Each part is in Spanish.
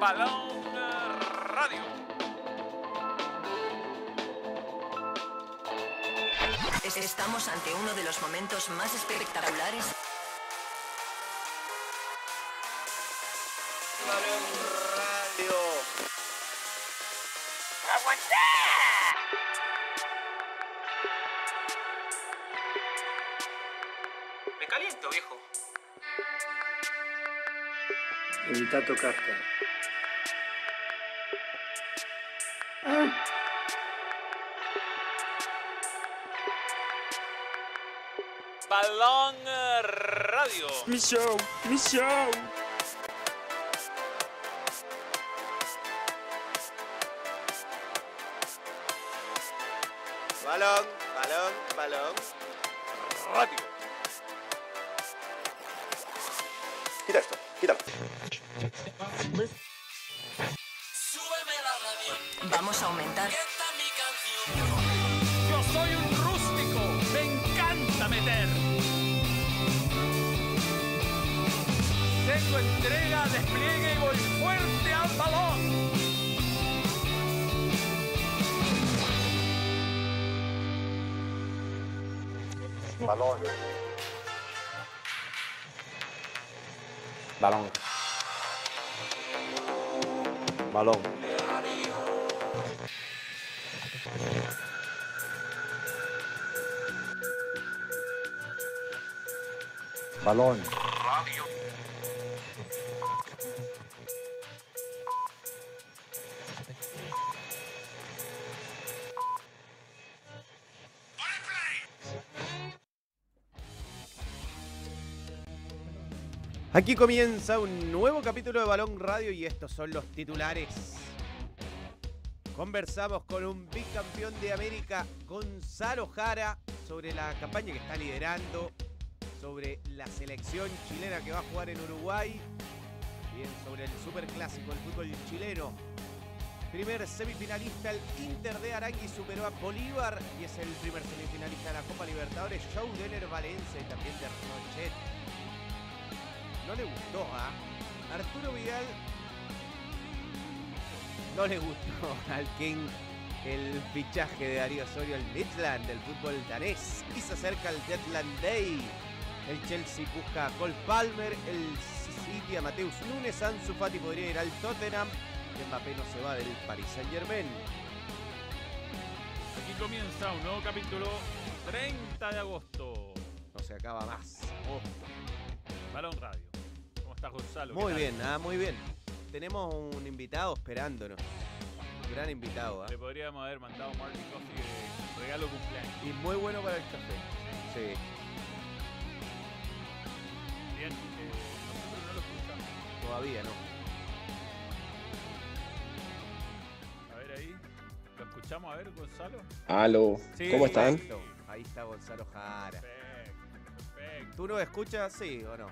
Balón Radio. Estamos ante uno de los momentos más espectaculares. Balón Radio. Me caliento, viejo. Evita tocarte. Radio. Mi show, Balón. Aquí comienza un nuevo capítulo de Balón Radio y estos son los titulares. Conversamos con un bicampeón de América, Gonzalo Jara, sobre la campaña que está liderando, sobre la selección chilena que va a jugar en Uruguay, bien sobre el superclásico del fútbol chileno. Primer semifinalista, el Inter de Arangui superó a Bolívar y es el primer semifinalista de la Copa Libertadores, Joe Denner Valencia y también de Rochet no le gustó a Arturo Vidal. No le gustó al King el fichaje de Darío Osorio al Midland del fútbol danés. Y se acerca el Deadland Day. El Chelsea busca a Cole Palmer, el City a Mateus Nunes, Ansu Fati podría ir al Tottenham. Y Mbappé no se va del Paris Saint Germain. Aquí comienza un nuevo capítulo 30 de agosto. No se acaba más. Balón Radio. ¿Cómo estás, Gonzalo? Muy bien, ah, muy bien. Tenemos un invitado esperándonos. Un gran invitado, ¿ah? Le podríamos haber mandado Marley Coffee de regalo cumpleaños. Y muy bueno para el café. Sí. Todavía no. A ver ahí. ¿Lo escuchamos? A ver, Gonzalo. Aló. Sí, ¿Cómo están? perfecto. Ahí está Gonzalo Jara. Perfecto, perfecto. ¿Tú nos escuchas? Sí o no.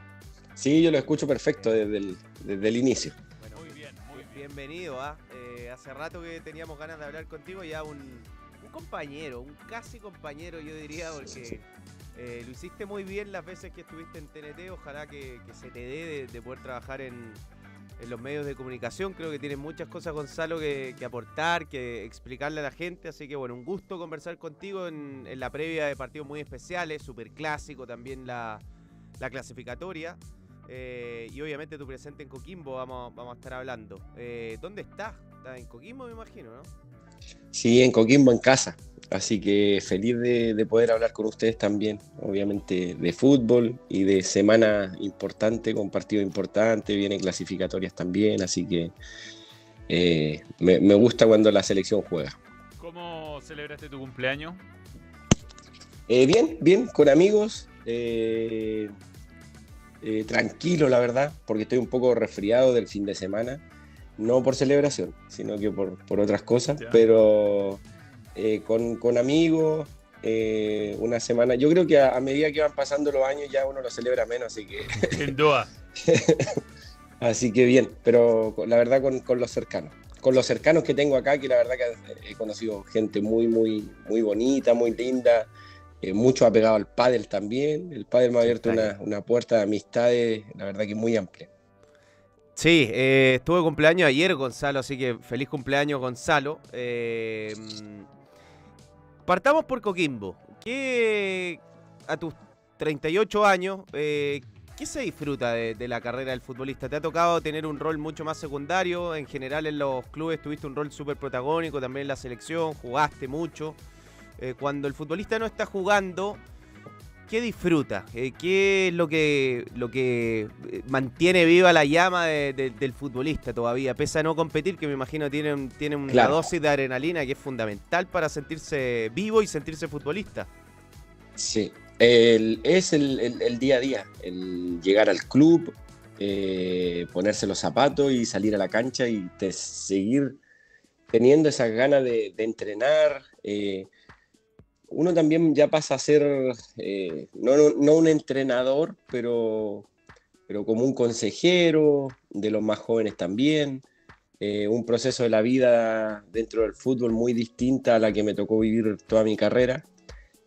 Sí, yo lo escucho perfecto desde el, desde el inicio. Bueno, Muy bien, muy bien. bienvenido. ¿ah? Eh, hace rato que teníamos ganas de hablar contigo. Ya un, un compañero, un casi compañero, yo diría, porque eh, lo hiciste muy bien las veces que estuviste en TNT. Ojalá que, se te dé de, de poder trabajar en, los medios de comunicación. Creo que tienes muchas cosas, Gonzalo, que, aportar, que explicarle a la gente. Así que, bueno, un gusto conversar contigo en, la previa de partidos muy especiales, súper clásico también la, la clasificatoria. Eh, y obviamente tu presente en Coquimbo vamos, vamos a estar hablando. Eh, ¿Dónde estás? ¿Estás en Coquimbo, me imagino, no? Sí, en Coquimbo, en casa. Así que feliz de, de poder hablar con ustedes también, obviamente de fútbol y de semana importante, con partidos importantes, vienen clasificatorias también, así que eh, me, me gusta cuando la selección juega. ¿Cómo celebraste tu cumpleaños? Eh, bien, bien, con amigos. eh, eh, tranquilo, la verdad, porque estoy un poco resfriado del fin de semana. No por celebración, sino que por, por otras cosas. Pero eh, con, con amigos, eh, una semana. Yo creo que a, a medida que van pasando los años ya uno lo celebra menos, así que, Sin duda. así que bien. Pero la verdad con, con los cercanos. Con los cercanos que tengo acá, que la verdad que he conocido gente muy, muy, muy bonita, muy linda. eh, mucho apegado al pádel también. El pádel me ha abierto una, una puerta de amistades, la verdad que muy amplia. Sí, eh, estuve de cumpleaños ayer, Gonzalo, así que feliz cumpleaños, Gonzalo. Eh, partamos por Coquimbo. ¿Qué, a tus 38 años, eh, qué se disfruta de, de la carrera del futbolista? ¿Te ha tocado tener un rol mucho más secundario? En general en los clubes tuviste un rol súper protagónico, también en la selección, jugaste mucho. Eh, cuando el futbolista no está jugando, ¿qué disfruta? Eh, ¿Qué es lo que, lo que eh, mantiene viva la llama de- de- del futbolista todavía? Pese a no competir, que me imagino tiene, tiene una Claro. dosis de adrenalina que es fundamental para sentirse vivo y sentirse futbolista. Sí, el- es el, el- el día a día, el llegar al club, eh, ponerse los zapatos y salir a la cancha y te- seguir teniendo esas ganas de, de entrenar. eh, uno también ya pasa a ser, eh, no, no- no un entrenador, pero, pero como un consejero de los más jóvenes también. eh, un proceso de la vida dentro del fútbol muy distinta a la que me tocó vivir toda mi carrera.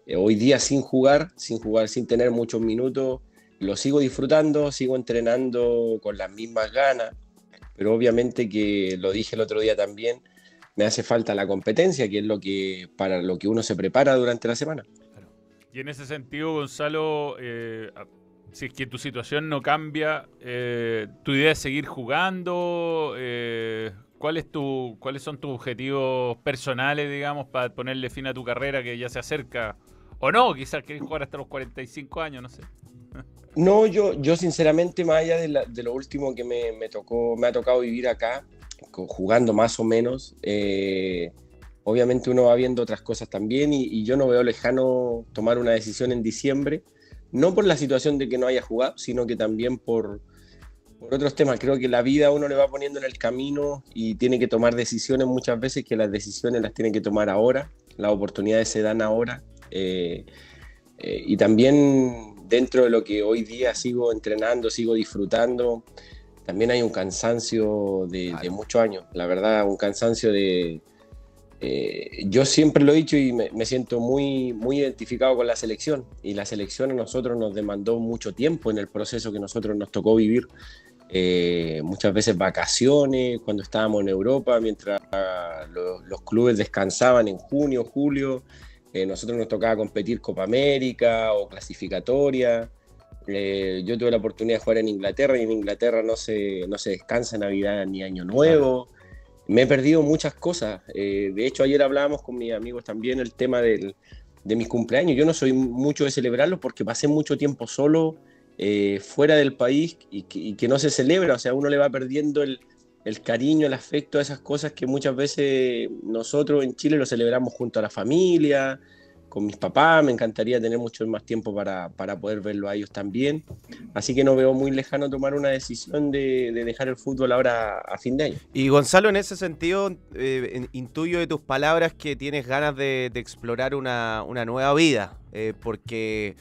Eh, hoy día sin jugar, sin jugar, sin tener muchos minutos, lo sigo disfrutando, sigo entrenando con las mismas ganas, pero obviamente que lo dije el otro día también, me hace falta la competencia, que es lo que para lo que uno se prepara durante la semana. Y en ese sentido, Gonzalo, eh, si es que tu situación no cambia, eh, ¿tu idea es seguir jugando? Eh, ¿cuál es tu, ¿Cuáles son tus objetivos personales, digamos, para ponerle fin a tu carrera que ya se acerca? O no, quizás querés jugar hasta los 45 años, no sé. No, yo, yo sinceramente, más allá de, la- de lo último que me, me tocó, me ha tocado vivir acá, jugando más o menos, eh, obviamente uno va viendo otras cosas también y, yo no veo lejano tomar una decisión en diciembre, no por la situación de que no haya jugado, sino que también por, por otros temas. Creo que la vida uno le va poniendo en el camino y tiene que tomar decisiones muchas veces que las decisiones las tiene que tomar ahora, las oportunidades se dan ahora. eh, eh, y también dentro de lo que hoy día sigo entrenando, sigo disfrutando, también hay un cansancio de, muchos años, la verdad, un cansancio de... eh, yo siempre lo he dicho y me, me siento muy, muy identificado con la selección y la selección a nosotros nos demandó mucho tiempo en el proceso que nosotros nos tocó vivir. Eh, muchas veces vacaciones, cuando estábamos en Europa, mientras los, los clubes descansaban en junio, julio, eh, nosotros nos tocaba competir Copa América o clasificatoria. Eh, yo tuve la oportunidad de jugar en Inglaterra y en Inglaterra no se, no se descansa Navidad ni Año Nuevo. Me he perdido muchas cosas. Eh, de hecho, ayer hablábamos con mis amigos también el tema del- de mis cumpleaños. Yo no soy mucho de celebrarlos porque pasé mucho tiempo solo eh, fuera del país y que, y que no se celebra. O sea, uno le va perdiendo el, el cariño, el afecto a esas cosas que muchas veces nosotros en Chile lo celebramos junto a la familia, con mis papás. Me encantaría tener mucho más tiempo para, para poder verlo a ellos también. Así que no veo muy lejano tomar una decisión de, de dejar el fútbol ahora a fin de año. Y Gonzalo, en ese sentido, eh, intuyo de tus palabras que tienes ganas de, de explorar una, una nueva vida, eh, porque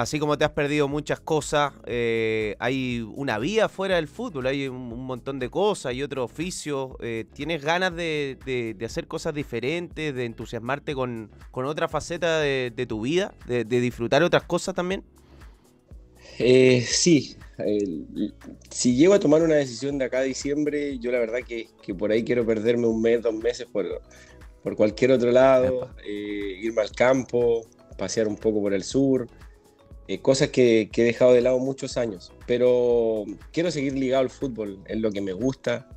así como te has perdido muchas cosas, eh, hay una vida fuera del fútbol, hay un, un montón de cosas y otro oficio. eh, ¿Tienes ganas de, de- de hacer cosas diferentes, de entusiasmarte con, con otra faceta de, de tu vida, de, disfrutar otras cosas también? Eh, sí, si llego a tomar una decisión de acá a diciembre, yo la verdad que, que por ahí quiero perderme un mes, dos meses por, por cualquier otro lado, eh, irme al campo, pasear un poco por el sur, eh, cosas que, he dejado de lado muchos años, pero quiero seguir ligado al fútbol, es lo que me gusta.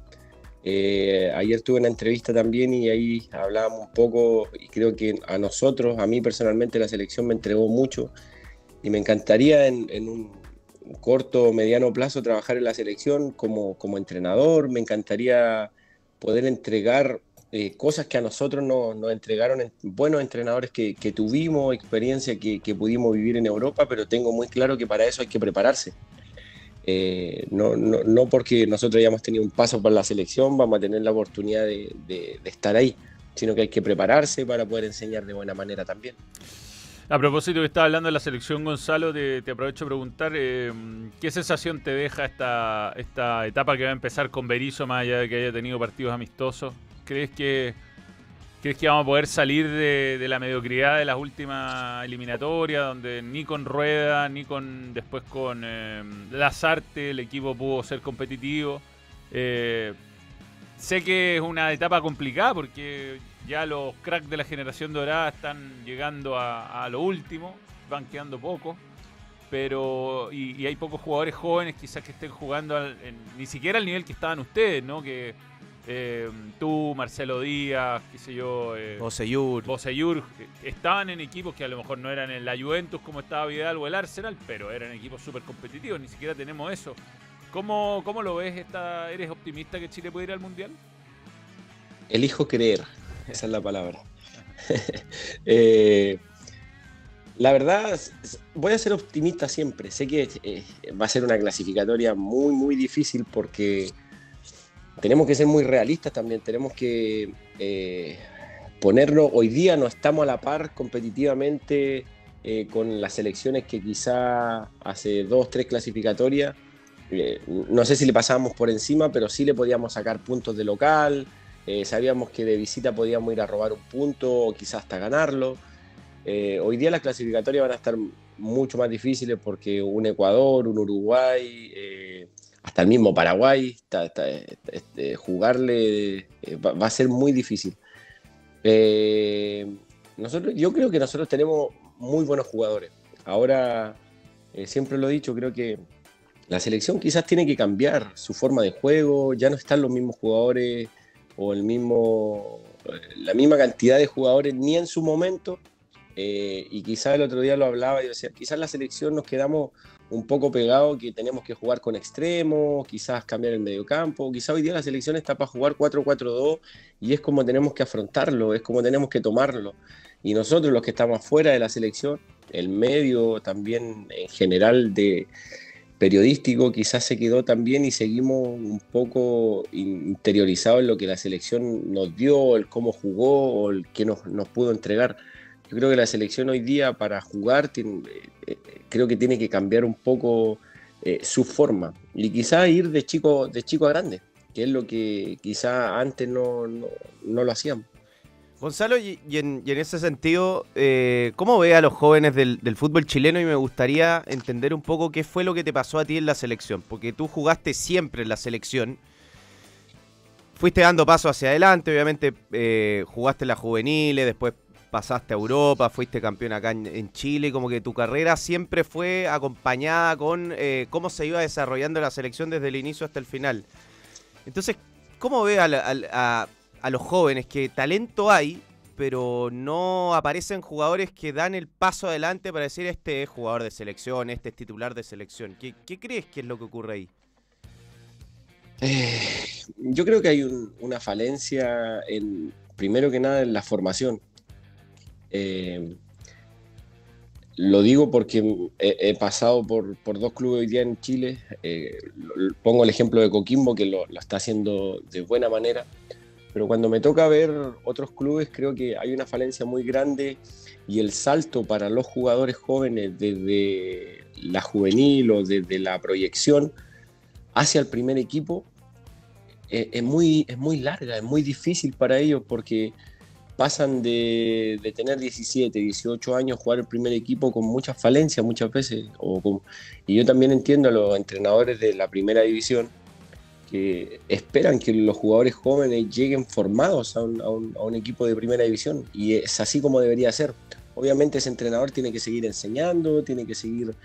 Eh, ayer tuve una entrevista también y ahí hablábamos un poco y creo que a nosotros, a mí personalmente la selección me entregó mucho. Y me encantaría en, en un corto o mediano plazo trabajar en la selección como, como entrenador, me encantaría poder entregar eh, cosas que a nosotros no- nos entregaron en- buenos entrenadores que, que tuvimos, experiencia que, que pudimos vivir en Europa, pero tengo muy claro que para eso hay que prepararse. Eh, no, no, no porque nosotros hayamos tenido un paso por la selección vamos a tener la oportunidad de, de- estar ahí, sino que hay que prepararse para poder enseñar de buena manera también. A propósito que estaba hablando de la selección, Gonzalo, te, aprovecho a preguntar, eh, ¿qué sensación te deja esta, esta etapa que va a empezar con Berizzo, más allá de que haya tenido partidos amistosos? ¿Crees que ¿Crees que vamos a poder salir de, la mediocridad de las últimas eliminatorias, donde ni con Rueda, ni con después con eh, Lazarte el equipo pudo ser competitivo? Eh, sé que es una etapa complicada porque ya los cracks de la generación dorada están llegando a, lo último, van quedando pocos, pero y, hay pocos jugadores jóvenes quizás que estén jugando ni siquiera al nivel que estaban ustedes, ¿no? Que eh, tú, Marcelo Díaz, qué sé yo, eh, Boseyur. Boseyur, estaban en equipos que a lo mejor no eran en la Juventus como estaba Vidal o el Arsenal, pero eran equipos súper competitivos, ni siquiera tenemos eso. ¿Cómo, cómo lo ves? Esta, ¿Eres optimista que Chile puede ir al Mundial? Elijo creer, esa es la palabra. Eh, la verdad, voy a ser optimista siempre. Sé que eh, va a ser una clasificatoria muy, muy difícil porque tenemos que ser muy realistas también. Tenemos que eh, ponerlo. Hoy día no estamos a la par competitivamente eh, con las selecciones que quizá hace dos, tres clasificatorias. eh, no sé si le pasábamos por encima, pero sí le podíamos sacar puntos de local. Eh, sabíamos que de visita podíamos ir a robar un punto o quizás hasta ganarlo. Hoy día las clasificatorias van a estar mucho más difíciles porque un Ecuador, un Uruguay, hasta el mismo Paraguay, este, jugarle eh, va, a ser muy difícil. Eh, nosotros, yo creo que nosotros tenemos muy buenos jugadores. Ahora, eh, siempre lo he dicho, creo que la selección quizás tiene que cambiar su forma de juego, ya no están los mismos jugadores o el mismo, la misma cantidad de jugadores ni en su momento. y quizás el otro día lo hablaba y decía, quizás la selección nos quedamos un poco pegados que tenemos que jugar con extremos, quizás cambiar el mediocampo, quizás hoy día la selección está para jugar 4-4-2 y es como tenemos que afrontarlo, es como tenemos que tomarlo. Y nosotros los que estamos fuera de la selección, el medio también en general de, periodístico quizás se quedó también y seguimos un poco interiorizados en lo que la selección nos dio, el cómo jugó o el que nos, nos pudo entregar. Creo que la selección hoy día para jugar eh, eh, creo que tiene que cambiar un poco eh, su forma y quizás ir de chico, de chico a grande, que es lo que quizás antes no, no, no lo hacíamos. Gonzalo, y, en, en ese sentido, eh, ¿cómo ve a los jóvenes del, del fútbol chileno? Y me gustaría entender un poco qué fue lo que te pasó a ti en la selección, porque tú jugaste siempre en la selección. Fuiste dando paso hacia adelante, obviamente jugaste en las juveniles, después pasaste a Europa, fuiste campeón acá en, Chile, como que tu carrera siempre fue acompañada con eh, cómo se iba desarrollando la selección desde el inicio hasta el final. Entonces, ¿cómo ve a, los jóvenes que talento hay, pero no aparecen jugadores que dan el paso adelante para decir este es jugador de selección, este es titular de selección? ¿Qué, crees que es lo que ocurre ahí? Eh, yo creo que hay un- una falencia en, primero que nada, en la formación. Eh, lo digo porque he, he pasado por, por dos clubes hoy día en Chile. Eh, lo- pongo el ejemplo de Coquimbo, que lo, lo está haciendo de buena manera. Pero cuando me toca ver otros clubes, creo que hay una falencia muy grande y el salto para los jugadores jóvenes desde la juvenil o desde la proyección hacia el primer equipo eh, es, muy, es muy larga, es muy difícil para ellos porque pasan de, de tener 17, 18 años, jugar el primer equipo con muchas falencias muchas veces. O y yo también entiendo a los entrenadores de la primera división que esperan que los jugadores jóvenes lleguen formados a un, a un- a un equipo de primera división y es así como debería ser. Obviamente ese entrenador tiene que seguir enseñando, tiene que seguir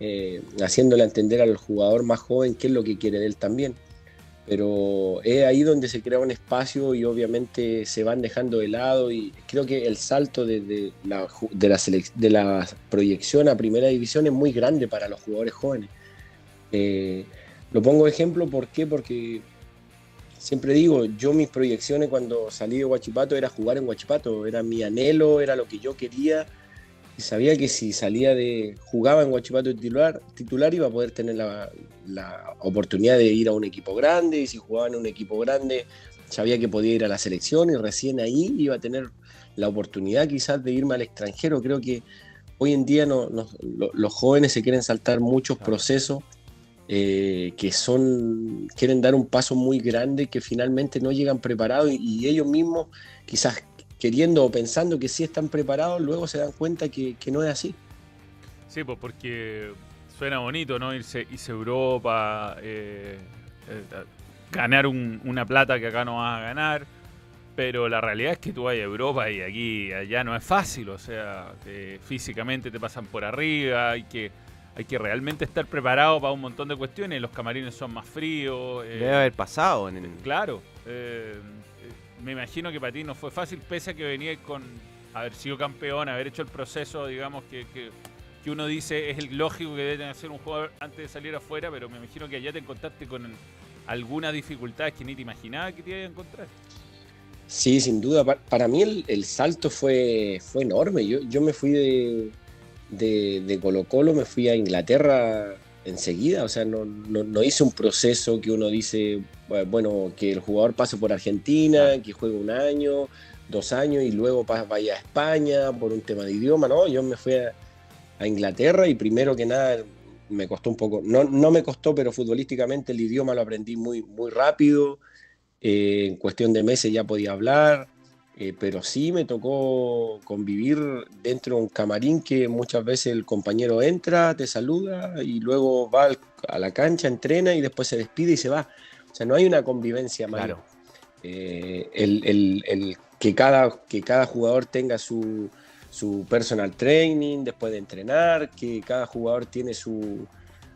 eh, haciéndole entender al jugador más joven qué es lo que quiere él también. Pero es ahí donde se crea un espacio y obviamente se van dejando de lado y creo que el salto de, de la, de, la de la proyección a primera división es muy grande para los jugadores jóvenes. Eh, lo pongo ejemplo, ¿por qué? Porque siempre digo, yo mis proyecciones cuando salí de Huachipato era jugar en Huachipato, era mi anhelo, era lo que yo quería sabía que si salía de, jugaba en Huachipato titular, titular iba a poder tener la, la oportunidad de ir a un equipo grande y si jugaba en un equipo grande sabía que podía ir a la selección y recién ahí iba a tener la oportunidad quizás de irme al extranjero. Creo que hoy en día no- no- lo- los jóvenes se quieren saltar muchos procesos eh, que son, quieren dar un paso muy grande que finalmente no llegan preparados y, y ellos mismos quizás queriendo o pensando que sí están preparados, luego se dan cuenta que, que no es así. Sí, pues porque suena bonito, ¿no? Irse, irse a Europa, eh, eh, ganar un- una plata que acá no vas a ganar. Pero la realidad es que tú vas a Europa y aquí, allá no es fácil. O sea, eh, físicamente te pasan por arriba, hay que, hay que realmente estar preparado para un montón de cuestiones. Los camarines son más fríos. eh, Debe haber pasado en el- Claro. Me imagino que para ti no fue fácil, pese a que venías con haber sido campeón, haber hecho el proceso, digamos, que, que, uno dice es el lógico que debe hacer un jugador antes de salir afuera, pero me imagino que allá te encontraste con algunas dificultades que ni te imaginaba que te ibas a encontrar. Sí, sin duda. Pa- Para mí el, el salto fue, fue enorme. Yo, yo me fui de, de, de Colo Colo, me fui a Inglaterra enseguida. O sea, no, no, no hice un proceso que uno dice, bu- bueno, que el jugador pase por Argentina, que juegue un año, dos años y luego vaya a España por un tema de idioma. No, yo me fui a, a Inglaterra y primero que nada me costó un poco, no, no me costó, pero futbolísticamente el idioma lo aprendí muy, muy rápido. Eh, en cuestión de meses ya podía hablar, eh, pero sí me tocó convivir dentro de un camarín que muchas veces el compañero entra, te saluda y luego va al- a la cancha, entrena y después se despide y se va. O sea, no hay una convivencia mayor. Claro. Eh, el, el- el que, cada, que cada jugador tenga su, su personal training después de entrenar, que cada jugador tiene su,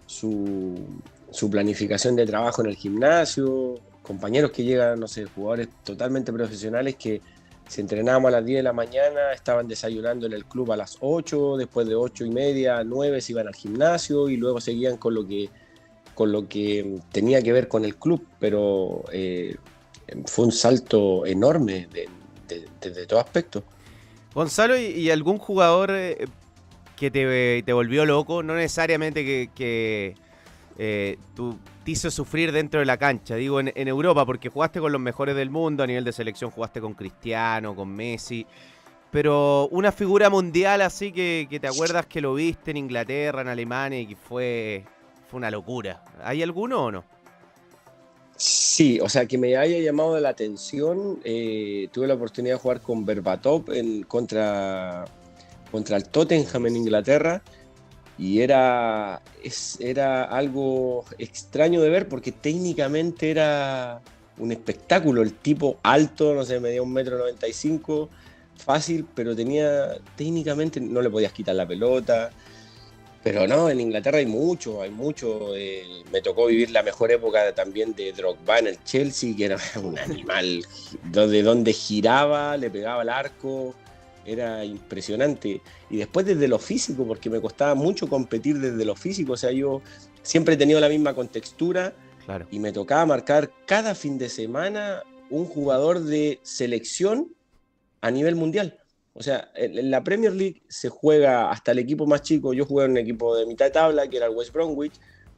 su, su planificación de trabajo en el gimnasio, compañeros que llegan, no sé, jugadores totalmente profesionales que si entrenábamos a las 10 de la mañana, estaban desayunando en el club a las 8, después de 8 y media, 9 se iban al gimnasio y luego seguían con lo que, con lo que tenía que ver con el club, pero eh, fue un salto enorme de- de- desde todo aspecto. Gonzalo, ¿y, algún jugador eh, que te, te volvió loco? No necesariamente que, que, eh, tú te hizo sufrir dentro de la cancha, digo en, Europa, porque jugaste con los mejores del mundo, a nivel de selección jugaste con Cristiano, con Messi, pero una figura mundial así que, que te acuerdas que lo viste en Inglaterra, en Alemania y que fue, fue una locura. ¿Hay alguno o no? Sí, o sea, que me haya llamado la atención, eh, tuve la oportunidad de jugar con Berbatov en, contra, contra el Tottenham en Inglaterra y era, era algo extraño de ver porque técnicamente era un espectáculo, el tipo alto, no sé, medía un metro noventa y cinco, fácil, pero tenía, técnicamente no le podías quitar la pelota, pero no, en Inglaterra hay mucho, hay mucho. eh, me tocó vivir la mejor época también de Drogba en el Chelsea, que era un animal, de donde giraba, le pegaba el arco, era impresionante. Y después desde lo físico, porque me costaba mucho competir desde lo físico, o sea, yo siempre he tenido la misma contextura Claro. y me tocaba marcar cada fin de semana un jugador de selección a nivel mundial. O sea, en la Premier League se juega hasta el equipo más chico. Yo jugué en un equipo de mitad de tabla, que era el West Bromwich,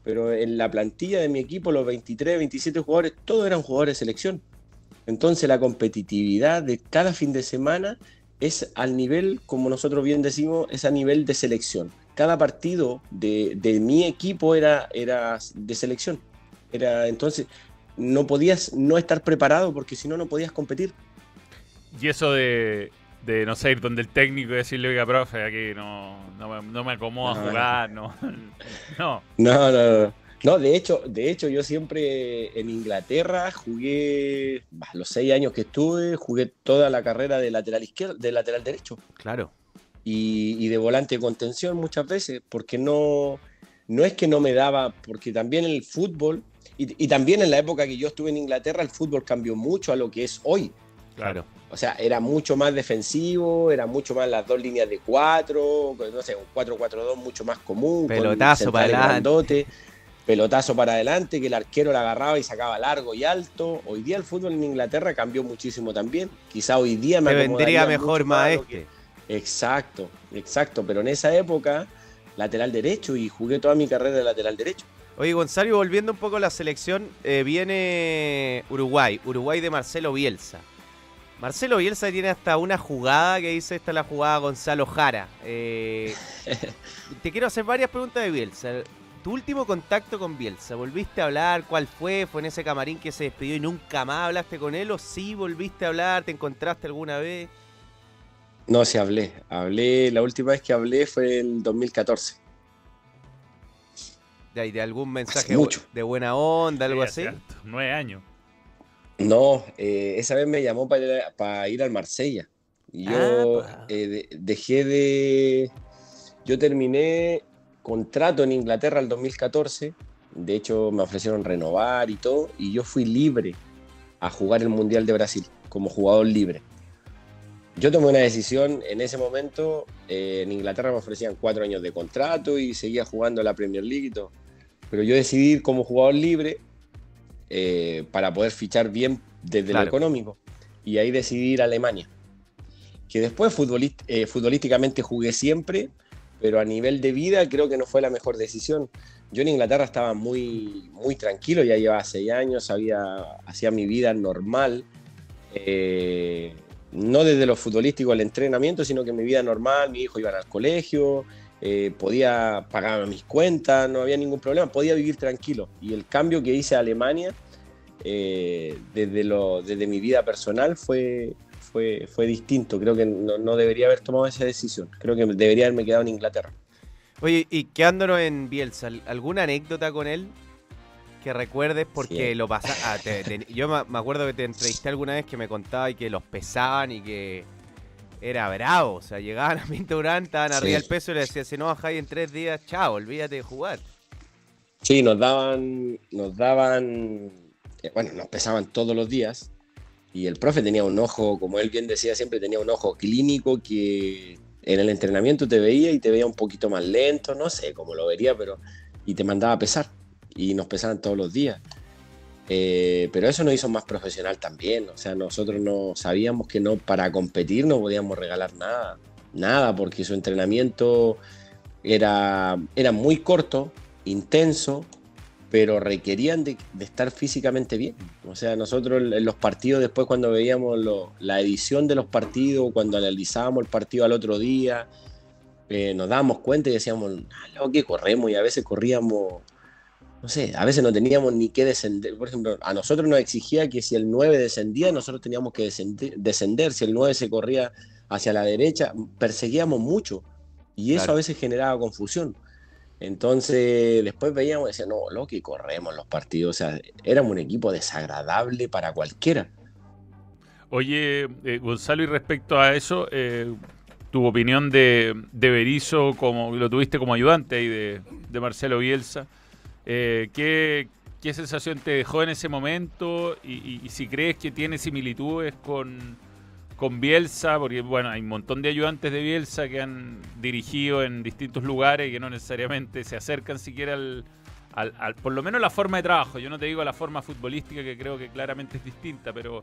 pero en la plantilla de mi equipo, los 23, 27 jugadores, todos eran jugadores de selección. Entonces la competitividad de cada fin de semana es al nivel, como nosotros bien decimos, es a nivel de selección. Cada partido de, de mi equipo era, era de selección. Era, entonces no podías no estar preparado porque si no, no podías competir. Y eso de, de no sé, ir donde el técnico y decirle, oiga, profe, aquí no, no, me, no me acomodo a jugar, no. no. No, no, no. No, de hecho, de hecho, yo siempre en Inglaterra jugué, bah, los seis años que estuve, jugué toda la carrera de lateral izquierdo, de lateral derecho Claro. y, y de volante de contención muchas veces, porque no, no es que no me daba, porque también el fútbol, y, y también en la época que yo estuve en Inglaterra, el fútbol cambió mucho a lo que es hoy. Claro. O sea, era mucho más defensivo, era mucho más las dos líneas de cuatro, no sé, un 4-4-2 mucho más común. con Pelotazo para adelante. Pelotazo para adelante, que el arquero la agarraba y sacaba largo y alto. Hoy día el fútbol en Inglaterra cambió muchísimo también. Quizá hoy día me vendría mejor más este. que- Exacto, exacto. Pero en esa época, lateral derecho y jugué toda mi carrera de lateral derecho. Oye, Gonzalo, y volviendo un poco a la selección, eh, viene Uruguay, Uruguay de Marcelo Bielsa. Marcelo Bielsa tiene hasta una jugada que dice, esta es la jugada Gonzalo Jara. Eh, te quiero hacer varias preguntas de Bielsa. Tu último contacto con Bielsa, ¿volviste a hablar? ¿Cuál fue? ¿Fue en ese camarín que se despidió y nunca más hablaste con él? ¿O sí volviste a hablar? ¿Te encontraste alguna vez? No, sí hablé. Hablé, la última vez que hablé fue en 2014. ¿De, ahí, de algún mensaje mucho. de buena onda, algo Sí, así? Nueve años. No, eh, esa vez me llamó para ir, a- para ir al Marsella. Y Yo Ah, eh, de- dejé de... Yo terminé contrato en Inglaterra el 2014. De hecho, me ofrecieron renovar y todo. Y yo fui libre a jugar el Mundial de Brasil como jugador libre. Yo tomé una decisión en ese momento. eh, en Inglaterra me ofrecían cuatro años de contrato y seguía jugando la Premier League y todo. Pero yo decidí ir como jugador libre eh, para poder fichar bien desde Claro. lo económico. Y ahí decidí ir a Alemania. Que después eh, futbolísticamente jugué siempre, pero a nivel de vida creo que no fue la mejor decisión. Yo en Inglaterra estaba muy, muy tranquilo, ya llevaba seis años, había, hacía mi vida normal. eh, no desde lo futbolístico al entrenamiento, sino que mi vida normal, mi hijo iba al colegio, eh, podía pagar mis cuentas, no había ningún problema, podía vivir tranquilo. Y el cambio que hice a Alemania, eh, desde, lo, desde mi vida personal, fue, fue, fue distinto. Creo que no, no debería haber tomado esa decisión. Creo que debería haberme quedado en Inglaterra. Oye, y quedándonos en Bielsa, ¿alguna anécdota con él que recuerdes? Porque Sí. lo pasaste. yo me acuerdo que te entrevisté alguna vez que me contaba y que los pesaban y que era bravo. O sea, llegaban a 20 Durán, estaban arriba Sí. del peso y le decían, si no bajáis en tres días, chao, olvídate de jugar. Sí, nos daban, nos daban, eh, bueno, nos pesaban todos los días y el profe tenía un ojo, como él bien decía siempre, tenía un ojo clínico que en el entrenamiento te veía y te veía un poquito más lento, no sé cómo lo vería, pero y te mandaba a pesar y nos pesaban todos los días. Eh, pero eso nos hizo más profesional también, o sea, nosotros no sabíamos que no para competir no podíamos regalar nada, nada, porque su entrenamiento era, era muy corto, intenso, pero requerían de, de estar físicamente bien. O sea, nosotros en los partidos, después cuando veíamos lo- la edición de los partidos, cuando analizábamos el partido al otro día, eh, nos dábamos cuenta y decíamos, ah, lo que corremos y a veces corríamos, no sé, a veces no teníamos ni que descender. Por ejemplo, a nosotros nos exigía que si el 9 descendía, nosotros teníamos que descender, descender. si el 9 se corría hacia la derecha, perseguíamos mucho y eso Claro. a veces generaba confusión. Entonces, después veíamos y decíamos, no, lo que corremos los partidos. O sea, éramos un equipo desagradable para cualquiera. Oye, eh, Gonzalo, y respecto a eso, eh, tu opinión de, de Berizzo, como lo tuviste como ayudante ahí de, de Marcelo Bielsa, eh, ¿qué, qué sensación te dejó en ese momento? Y, y- y si crees que tiene similitudes con, con Bielsa, porque bueno, hay un montón de ayudantes de Bielsa que han dirigido en distintos lugares y que no necesariamente se acercan siquiera al, por lo menos la forma de trabajo. Yo no te digo la forma futbolística que creo que claramente es distinta, pero,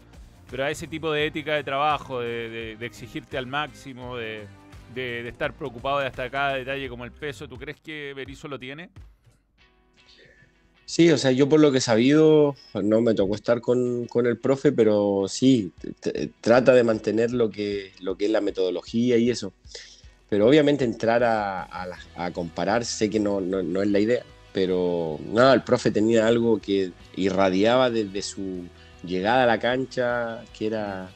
pero a ese tipo de ética de trabajo, de, exigirte al máximo, de, de- de estar preocupado de hasta cada detalle como el peso, ¿tú crees que Berizzo lo tiene? Sí, o sea, yo por lo que he sabido, no me tocó estar con, con el profe, pero sí, trata de mantener lo que, lo que es la metodología y eso. Pero obviamente entrar a, a comparar, sé que no, no, no es la idea, pero nada, el profe tenía algo que irradiaba desde su llegada a la cancha, que era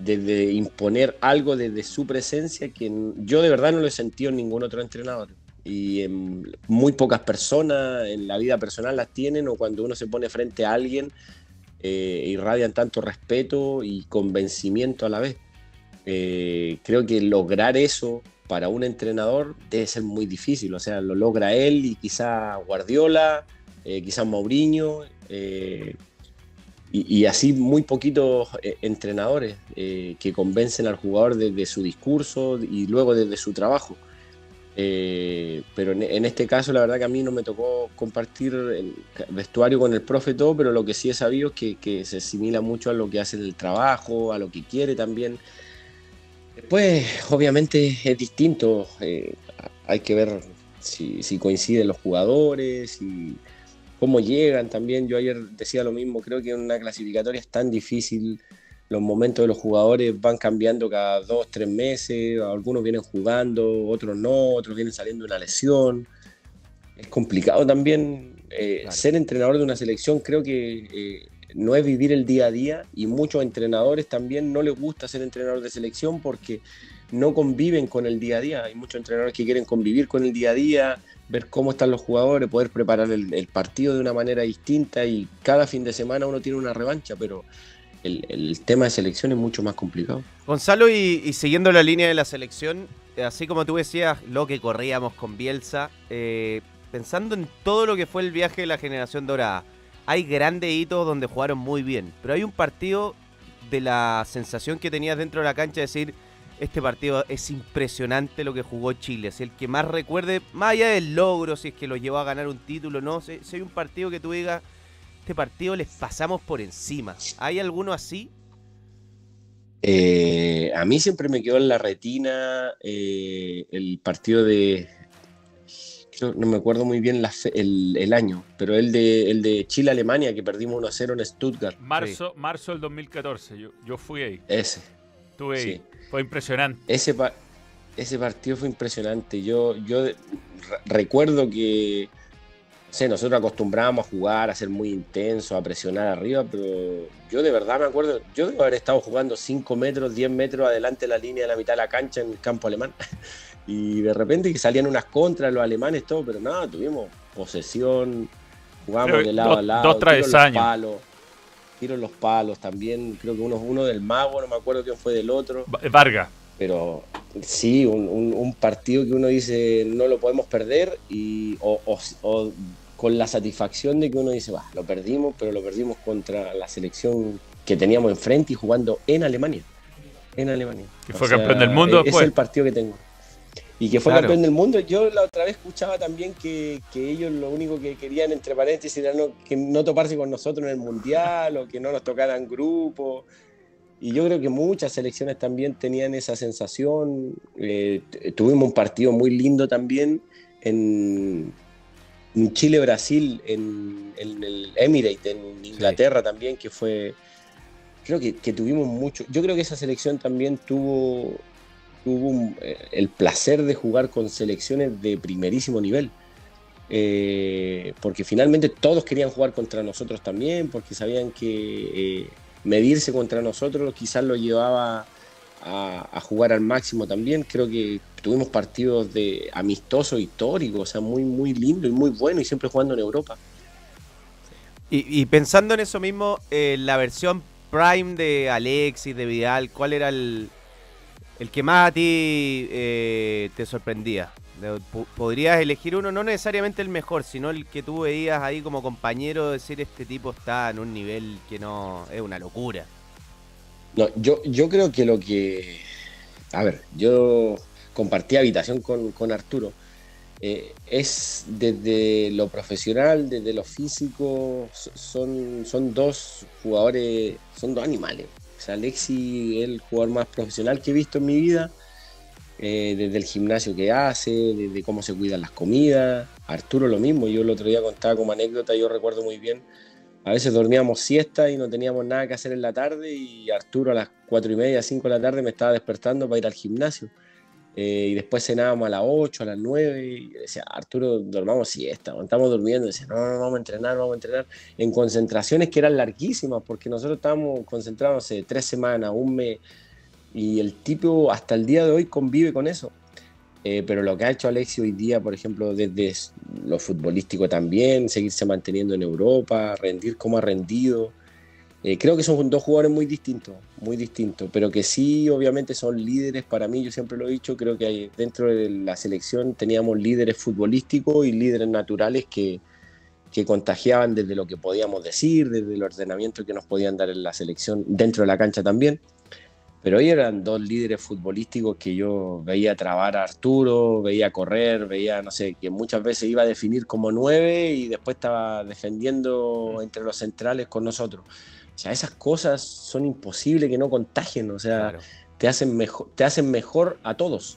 desde imponer algo desde su presencia que yo de verdad no lo he sentido en ningún otro entrenador. Y en muy pocas personas en la vida personal las tienen o cuando uno se pone frente a alguien eh, irradian tanto respeto y convencimiento a la vez. Eh, creo que lograr eso para un entrenador debe ser muy difícil. O sea, lo logra él y quizá Guardiola, eh, quizá Mourinho, eh, y, y así muy poquitos eh, entrenadores eh, que convencen al jugador desde su discurso y luego desde su trabajo. Eh, pero en, en este caso, la verdad que a mí no me tocó compartir el vestuario con el profe todo, pero lo que sí he sabido es que, que se asimila mucho a lo que hace el trabajo, a lo que quiere también. Después, obviamente, es distinto. eh, hay que ver si, si coinciden los jugadores y cómo llegan también. Yo ayer decía lo mismo, creo que una clasificatoria es tan difícil. Los momentos de los jugadores van cambiando cada dos, tres meses. Algunos vienen jugando, otros no, otros vienen saliendo de una lesión. Es complicado también eh, Claro. ser entrenador de una selección. Creo que eh, no es vivir el día a día y muchos entrenadores también no les gusta ser entrenador de selección porque no conviven con el día a día. Hay muchos entrenadores que quieren convivir con el día a día, ver cómo están los jugadores, poder preparar el, el partido de una manera distinta y cada fin de semana uno tiene una revancha, pero el, el tema de selección es mucho más complicado. Gonzalo, y, siguiendo la línea de la selección, así como tú decías, lo que corríamos con Bielsa, eh, pensando en todo lo que fue el viaje de la generación dorada, hay grandes hitos donde jugaron muy bien, pero hay un partido de la sensación que tenías dentro de la cancha de decir, este partido es impresionante lo que jugó Chile, si el que más recuerde, más allá del logro, si es que lo llevó a ganar un título, no, si, si hay un partido que tú digas, este partido les pasamos por encima, ¿hay alguno así? Eh, a mí siempre me quedó en la retina eh, el partido de. creo- no me acuerdo muy bien la fe- el, el año, pero el de, el de Chile-Alemania, que perdimos 1-0 en Stuttgart. Marzo, marzo del 2014. Yo, yo fui ahí. Ese. Estuve ahí. Sí. Fue impresionante. Ese, pa- ese partido fue impresionante. Yo, yo recuerdo que. Sé, nosotros acostumbrábamos a jugar, a ser muy intenso, a presionar arriba, pero yo de verdad me acuerdo, yo debo haber estado jugando 5 metros, 10 metros adelante de la línea de la mitad de la cancha en el campo alemán. Y de repente que salían unas contras los alemanes, todo, pero nada, tuvimos posesión, jugamos de lado dos- a lado, dos tiro los palos, tiro los palos también, creo que uno, uno del mago, no me acuerdo quién fue del otro. Va- Vargas. Pero sí, un, un- un partido que uno dice no lo podemos perder y, o, o- o con la satisfacción de que uno dice, va, lo perdimos, pero lo perdimos contra la selección que teníamos enfrente y jugando en Alemania. En Alemania. Que fue campeón del mundo e- después. es el partido que tengo. Y que fue Claro. campeón del mundo. Yo la otra vez escuchaba también que, que ellos lo único que querían, entre paréntesis, era no, que no toparse con nosotros en el Mundial o que no nos tocaran grupos. Y yo creo que muchas selecciones también tenían esa sensación. Eh, tuvimos un partido muy lindo también en, en Chile-Brasil, en, en el Emirate, en Inglaterra también, que fue. Creo que, que tuvimos mucho. Yo creo que esa selección también tuvo, tuvo un- eh, el placer de jugar con selecciones de primerísimo nivel. Eh, porque finalmente todos querían jugar contra nosotros también, porque sabían que eh, medirse contra nosotros quizás lo llevaba a, jugar al máximo también. Creo que tuvimos partidos de amistosos históricos, o sea, muy, muy lindo y muy bueno, y siempre jugando en Europa. Y, pensando en eso mismo, eh, la versión Prime de Alexis, de Vidal, ¿cuál era el, el que más a ti eh, te sorprendía? ¿Podrías elegir uno, no necesariamente el mejor, sino el que tú veías ahí como compañero, decir este tipo está en un nivel que no es una locura? No, yo, yo creo que lo que. A ver, yo compartí habitación con, con Arturo. Eh, es desde lo profesional, desde lo físico, so- son, son dos jugadores, son dos animales. O sea, Alexi es el jugador más profesional que he visto en mi vida, eh, desde el gimnasio que hace, desde cómo se cuidan las comidas. Arturo lo mismo, yo el otro día contaba como anécdota, yo recuerdo muy bien a veces dormíamos siesta y no teníamos nada que hacer en la tarde y Arturo a las cuatro y media, cinco de la tarde me estaba despertando para ir al gimnasio. Eh, y después cenábamos a las 8, a las 9 y decía, Arturo, dormamos siesta, estamos durmiendo. Decía, no, no, vamos a entrenar, vamos a entrenar. En concentraciones que eran larguísimas, porque nosotros estábamos concentrados tres semanas, un mes, y el tipo hasta el día de hoy convive con eso. Eh, pero lo que ha hecho Alexio hoy día, por ejemplo, desde lo futbolístico también, seguirse manteniendo en Europa, rendir como ha rendido, eh, creo que son dos jugadores muy distintos, muy distintos, pero que sí, obviamente son líderes para mí, yo siempre lo he dicho, creo que dentro de la selección teníamos líderes futbolísticos y líderes naturales que, que contagiaban desde lo que podíamos decir, desde el ordenamiento que nos podían dar en la selección, dentro de la cancha también. Pero hoy eran dos líderes futbolísticos que yo veía trabar a Arturo, veía correr, veía, no sé, que muchas veces iba a definir como nueve y después estaba defendiendo entre los centrales con nosotros. O sea, esas cosas son imposibles que no contagien, o sea, te, hacen mejor, te hacen mejor a todos,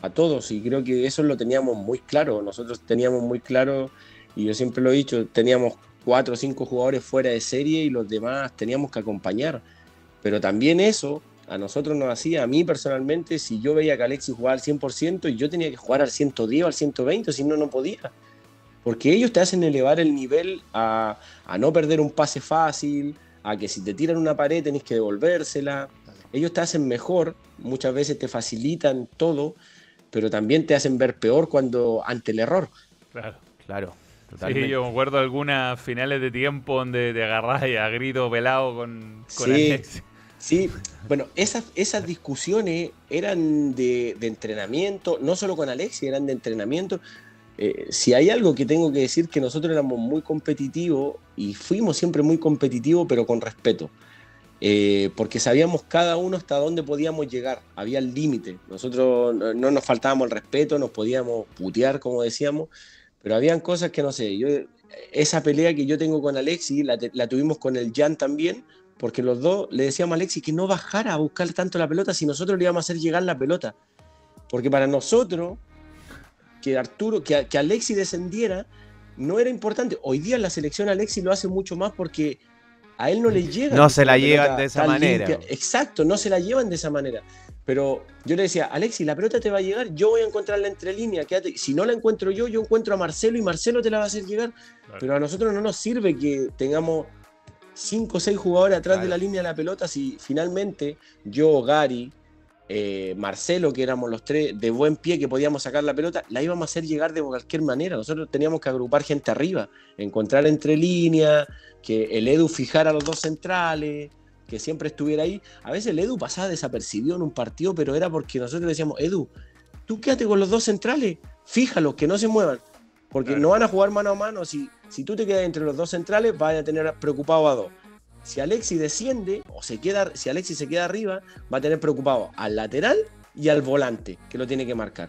a todos. Y creo que eso lo teníamos muy claro. Nosotros teníamos muy claro, y yo siempre lo he dicho, teníamos cuatro o cinco jugadores fuera de serie y los demás teníamos que acompañar. Pero también eso a nosotros nos hacía, a mí personalmente, si yo veía que Alexis jugaba al 100% y yo tenía que jugar al 110 o al 120, si no, no podía. Porque ellos te hacen elevar el nivel a, a no perder un pase fácil, a que si te tiran una pared tenés que devolvérsela. ellos te hacen mejor, muchas veces te facilitan todo, pero también te hacen ver peor cuando ante el error. Claro. Claro. Sí, yo me acuerdo de algunas finales de tiempo donde te agarrás y a grito pelado con, con Sí. Alexis. Sí, bueno, esas, esas discusiones eran de, de entrenamiento, no solo con Alexis, eran de entrenamiento. Eh, si hay algo que tengo que decir que nosotros éramos muy competitivos y fuimos siempre muy competitivos, pero con respeto. Eh, porque sabíamos cada uno hasta dónde podíamos llegar, había el límite. Nosotros no, no nos faltábamos el respeto, nos podíamos putear, como decíamos, pero habían cosas que no sé. Yo, esa pelea que yo tengo con Alexis la, la tuvimos con el Jan también, porque los dos le decíamos a Alexis que no bajara a buscar tanto la pelota si nosotros le íbamos a hacer llegar la pelota. Porque para nosotros, que Arturo, que, que Alexis descendiera, no era importante. Hoy día en la selección Alexis lo hace mucho más porque a él no le llega. No se la llevan de esa manera. Exacto, no se la llevan de esa manera. Pero yo le decía, Alexis, la pelota te va a llegar, yo voy a encontrarla entre líneas, quédate. Si no la encuentro yo, yo encuentro a Marcelo y Marcelo te la va a hacer llegar. Claro. Pero a nosotros no nos sirve que tengamos cinco o seis jugadores atrás de la línea de la pelota si finalmente yo, Gary, eh, Marcelo, que éramos los tres de buen pie que podíamos sacar la pelota, la íbamos a hacer llegar de cualquier manera. Nosotros teníamos que agrupar gente arriba, encontrar entre líneas, que el Edu fijara los dos centrales, que siempre estuviera ahí. A veces el Edu pasaba desapercibido en un partido, pero era porque nosotros le decíamos, Edu, tú quédate con los dos centrales, fíjalos, que no se muevan. Porque Claro. no van a jugar mano a mano. Si, si tú te quedas entre los dos centrales, van a tener preocupado a dos. Si Alexis desciende, o se queda, si Alexis se queda arriba, va a tener preocupado al lateral y al volante, que lo tiene que marcar.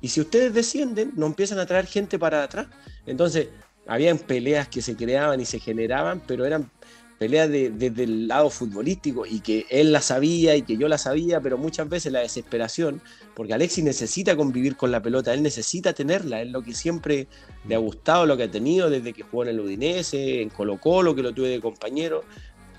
Y si ustedes descienden, no empiezan a traer gente para atrás. Entonces, habían peleas que se creaban y se generaban, pero eran peleas de- desde el lado futbolístico y que él la sabía y que yo la sabía, pero muchas veces la desesperación, porque Alexis necesita convivir con la pelota, él necesita tenerla, es lo que siempre le ha gustado, lo que ha tenido desde que jugó en el Udinese, en Colo Colo, que lo tuve de compañero.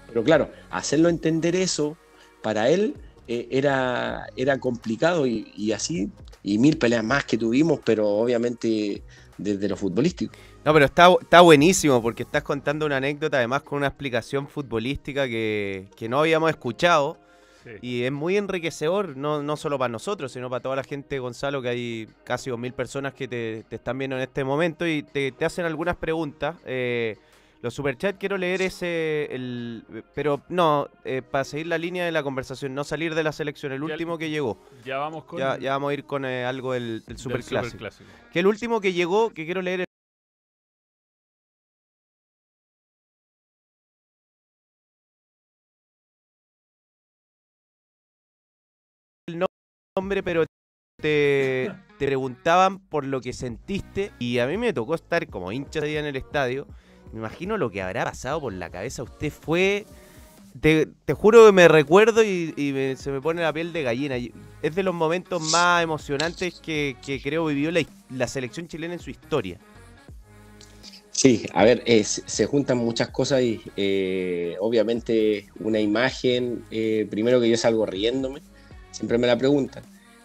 Pero claro, hacerlo entender eso, para él eh, era, era complicado y, y así, y mil peleas más que tuvimos, pero obviamente desde lo futbolístico. No, pero está, está buenísimo porque estás contando una anécdota además con una explicación futbolística que, que no habíamos escuchado Sí. y es muy enriquecedor, no, no solo para nosotros, sino para toda la gente, Gonzalo, que hay casi 2.000 personas que te, te están viendo en este momento y te, te hacen algunas preguntas. Eh, los superchats quiero leer ese, el, pero no, eh, para seguir la línea de la conversación, no salir de la selección, el último que llegó. Ya vamos con Ya, ya vamos a ir con eh, algo del, del superclásico. Que el último que llegó, que quiero leer nombre, pero te, preguntaban por lo que sentiste y a mí me tocó estar como hincha ese día en el estadio. Me imagino lo que habrá pasado por la cabeza. Usted fue... Te, juro que me recuerdo y, y me- se me pone la piel de gallina. Es de los momentos más emocionantes que, creo vivió la, la selección chilena en su historia. Sí, a ver, eh, se juntan muchas cosas y eh, obviamente una imagen, eh, primero que yo salgo riéndome, siempre me la preguntan,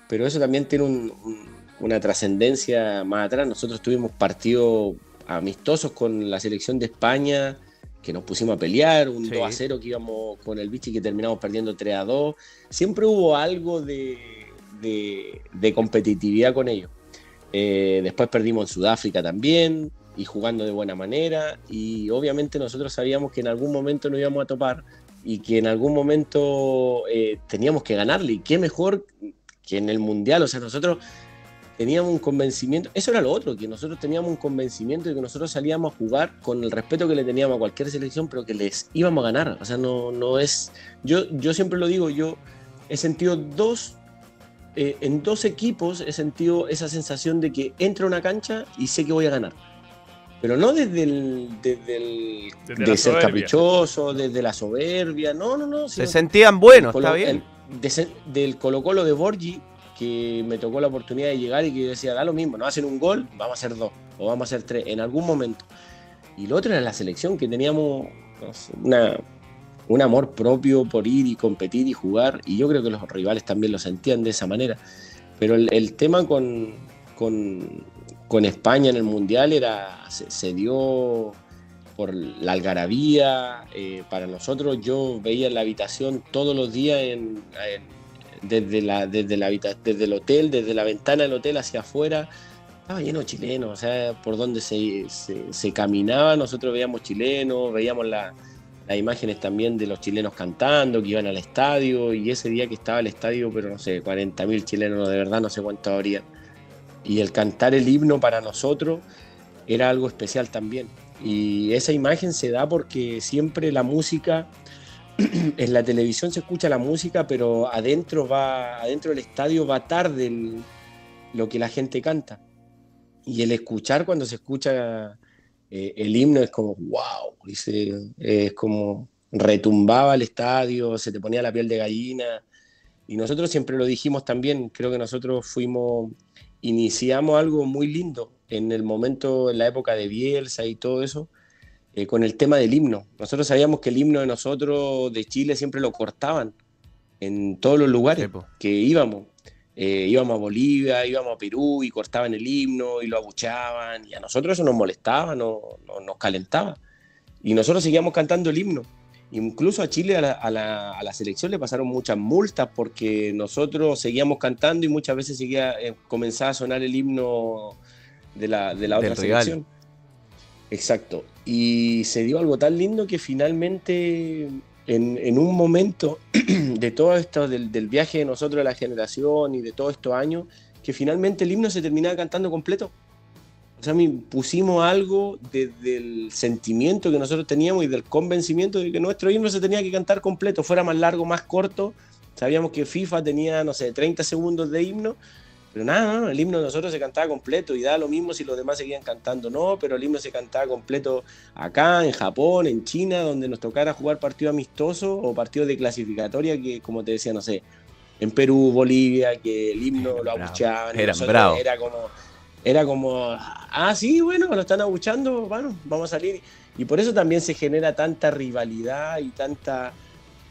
pero eso también tiene un- un- una trascendencia más atrás. Nosotros tuvimos partidos amistosos con la selección de España, que nos pusimos a pelear, un Sí. 2 a 0 que íbamos con el Vichy que terminamos perdiendo 3 a 2. Siempre hubo algo de, de- de competitividad con ellos. Eh, después perdimos en Sudáfrica también y jugando de buena manera y obviamente nosotros sabíamos que en algún momento nos íbamos a topar y que en algún momento eh, teníamos que ganarle. Y qué mejor que en el mundial, o sea, nosotros teníamos un convencimiento, eso era lo otro, que nosotros teníamos un convencimiento de que nosotros salíamos a jugar con el respeto que le teníamos a cualquier selección, pero que les íbamos a ganar, o sea, no, no es, yo, yo siempre lo digo, yo he sentido dos eh, en dos equipos he sentido esa sensación de que entro a una cancha y sé que voy a ganar. Pero no desde el, desde el Desde de ser caprichoso, desde la soberbia, no, no, no. Se sentían buenos, está bien. el- de del Colo Colo de Borgi, que me tocó la oportunidad de llegar y que yo decía, da lo mismo, no hacen un gol, vamos a hacer dos, o vamos a hacer tres, en algún momento. Y lo otro era la selección, que teníamos no sé, una, un amor propio por ir y competir y jugar, y yo creo que los rivales también lo sentían de esa manera. Pero el, el tema con, con, con España en el Mundial era, se, se dio por la algarabía. eh, para nosotros, yo veía la habitación todos los días en- desde, la, desde, la desde el hotel, desde la ventana del hotel hacia afuera. Estaba lleno de chilenos, o sea, por donde se, se- caminaba, nosotros veíamos chilenos, veíamos la- las imágenes también de los chilenos cantando, que iban al estadio, y ese día que estaba el estadio, pero no sé, 40.000 chilenos, de verdad no sé cuántos habría. Y el cantar el himno para nosotros era algo especial también. Y esa imagen se da porque siempre la música, en la televisión se escucha la música, pero adentro va, adentro del estadio va tarde lo que la gente canta. Y el escuchar cuando se escucha eh, el himno es como, wow, dice, es como retumbaba el estadio, se te ponía la piel de gallina. Y nosotros siempre lo dijimos también, creo que nosotros fuimos, iniciamos algo muy lindo en el momento, en la época de Bielsa y todo eso, eh, con el tema del himno. Nosotros sabíamos que el himno de nosotros, de Chile, siempre lo cortaban en todos los lugares que íbamos. Eh, íbamos a Bolivia, íbamos a Perú y cortaban el himno y lo abuchaban. Y a nosotros eso nos molestaba, no, no- nos calentaba. Y nosotros seguíamos cantando el himno. Incluso a Chile, a la, a la- a la selección le pasaron muchas multas porque nosotros seguíamos cantando y muchas veces seguía, eh, comenzaba a sonar el himno de la, de la otra selección. Exacto. Y se dio algo tan lindo que finalmente, en, en un momento de todo esto, del, del viaje de nosotros de la generación y de todos estos años, que finalmente el himno se terminaba cantando completo. O sea, mi- pusimos algo desde el sentimiento que nosotros teníamos y del convencimiento de que nuestro himno se tenía que cantar completo, fuera más largo, más corto. Sabíamos que FIFA tenía, no sé, 30 segundos de himno, pero nada, no, el himno de nosotros se cantaba completo y da lo mismo si los demás seguían cantando, no, pero el himno se cantaba completo acá, en Japón, en China, donde nos tocara jugar partido amistoso o partido de clasificatoria, que como te decía, no sé, en Perú, Bolivia, que el himno Eran lo abuchaban. Eran bravos. Era como, era como, ah, sí, bueno, lo están abuchando, bueno, vamos a salir. Y por eso también se genera tanta rivalidad y tanta...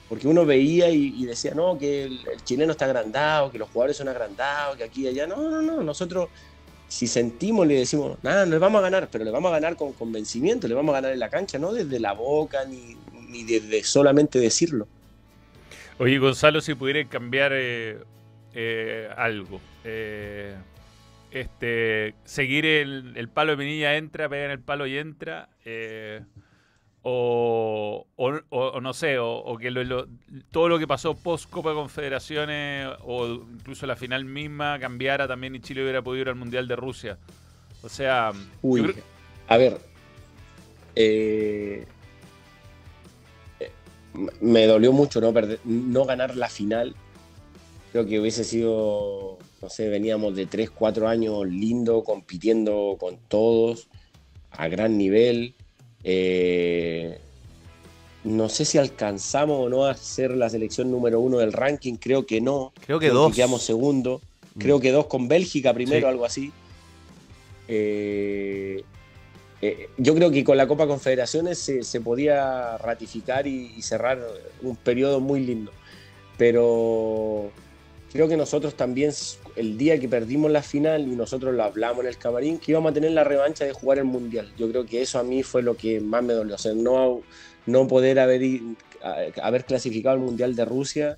Porque uno veía y, decía, no, que el, chileno está agrandado, que los jugadores son agrandados, que aquí y allá. No, no, no, nosotros si sentimos le decimos, nada, no vamos a ganar, pero le vamos a ganar con convencimiento, le vamos a ganar en la cancha, no desde la boca ni, ni desde solamente decirlo. Oye, Gonzalo, si pudiera cambiar eh, eh, algo. eh, este, seguir el, el palo de Pinilla entra, pega en el palo y entra. eh, o, o- no sé, o, o que lo- lo- todo lo que pasó post Copa de Confederaciones o incluso la final misma cambiara también y Chile hubiera podido ir al Mundial de Rusia. O sea, Uy, creo- a ver, eh, me dolió mucho no, perder- no ganar la final. Creo que hubiese sido, no sé, veníamos de 3, 4 años lindo, compitiendo con todos, a gran nivel. Eh, no sé si alcanzamos o no a ser la selección número uno del ranking, creo que no. Creo que Creo dos. quedamos segundo. Creo que dos con Bélgica primero, Sí. algo así. Eh, eh, yo creo que con la Copa Confederaciones se, se podía ratificar y, y cerrar un periodo muy lindo. Pero creo que nosotros también, el día que perdimos la final y nosotros lo hablamos en el camarín, que íbamos a tener la revancha de jugar el Mundial. Yo creo que eso a mí fue lo que más me dolió. O sea, no, no poder haber, haber clasificado al Mundial de Rusia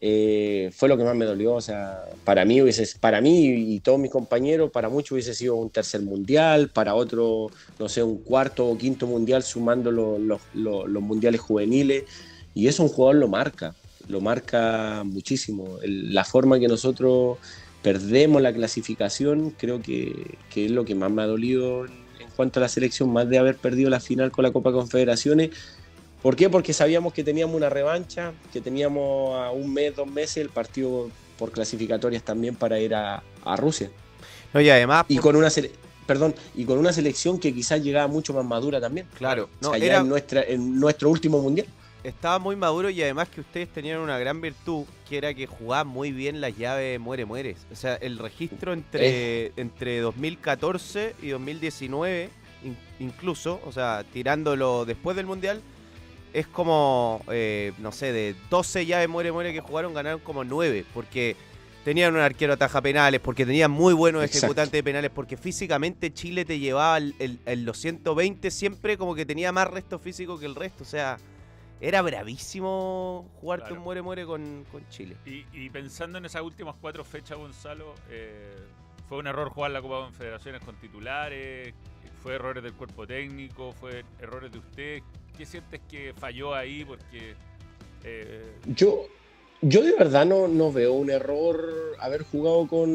eh, fue lo que más me dolió. O sea, para mí, hubiese, para mí y todos mis compañeros, para muchos hubiese sido un tercer mundial, para otro, no sé, un cuarto o quinto mundial sumando lo- los- los- los mundiales juveniles. Y eso un jugador lo marca, lo marca muchísimo. El- la forma que nosotros perdemos la clasificación, creo que, que es lo que más me ha dolido en, cuanto a la selección, más de haber perdido la final con la Copa Confederaciones. ¿Por qué? Porque sabíamos que teníamos una revancha, que teníamos a un mes, dos meses el partido por clasificatorias también para ir a, a Rusia. No, y además, Y con una perdón, y con una selección que quizás llegaba mucho más madura también. claro, O no, sea, ya era- en, nuestra, en nuestro último mundial. Estaba muy maduro y además que ustedes tenían una gran virtud, que era que jugaban muy bien las llaves muere mueres. O sea, el registro entre, entre 2014 y 2019, in- incluso, o sea, tirándolo después del Mundial, es como, eh, no sé, de 12 llaves muere muere que jugaron, ganaron como 9, porque Tenían un arquero ataja penales, porque tenían muy buenos Exacto. ejecutantes de penales, porque físicamente Chile te llevaba el, el- el- los 120 siempre como que tenía más resto físico que el resto. O sea, era bravísimo jugar Claro. con muere muere con, con Chile. Y, y pensando en esas últimas cuatro fechas, Gonzalo, eh, fue un error jugar la Copa Confederaciones con titulares, fue errores del cuerpo técnico, fue errores de usted. ¿Qué sientes que falló ahí? Porque eh, Yo, yo de verdad no, no veo un error haber jugado con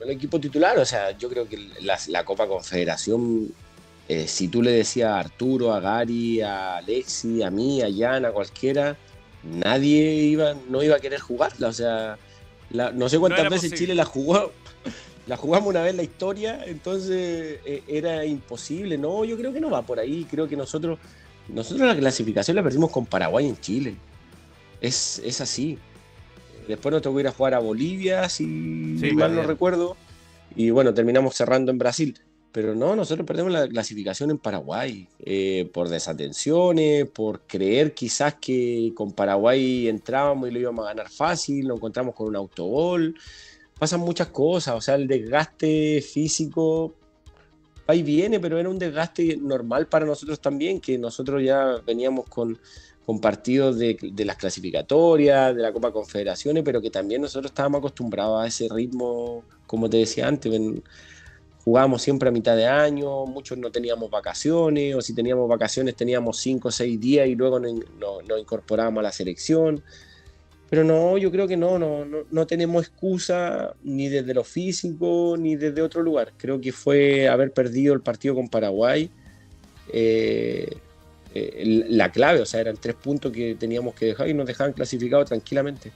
el equipo titular. O sea, yo creo que la, la Copa Confederación, eh, si tú le decías a Arturo, a Gary, a Alexi, a mí, a Jan, a cualquiera, nadie iba, no iba a querer jugarla. O sea, la- no sé cuántas veces posible. Chile la jugó. La jugamos una vez en la historia, entonces eh, era imposible. No, yo creo que no va por ahí. Creo que nosotros, nosotros la clasificación la perdimos con Paraguay en Chile. Es, es así. Después nos tocó ir a jugar a Bolivia, si Sí, mal no recuerdo. Y bueno, terminamos cerrando en Brasil. Pero no, nosotros perdemos la clasificación en Paraguay eh, por desatenciones, por creer quizás que con Paraguay entrábamos y lo íbamos a ganar fácil, nos encontramos con un autogol. Pasan muchas cosas, o sea, el desgaste físico y viene, pero era un desgaste normal para nosotros también, que nosotros ya veníamos con, con partidos de, de las clasificatorias, de la Copa Confederaciones, pero que también nosotros estábamos acostumbrados a ese ritmo, como te decía antes, ven- jugábamos siempre a mitad de año, muchos no teníamos vacaciones, o si teníamos vacaciones teníamos cinco o seis días y luego nos, nos- nos incorporábamos a la selección. Pero no, yo creo que no, no, no, no tenemos excusa ni desde lo físico ni desde otro lugar. Creo que fue haber perdido el partido con Paraguay eh, eh, la clave, o sea, eran tres puntos que teníamos que dejar y nos dejaban clasificados tranquilamente.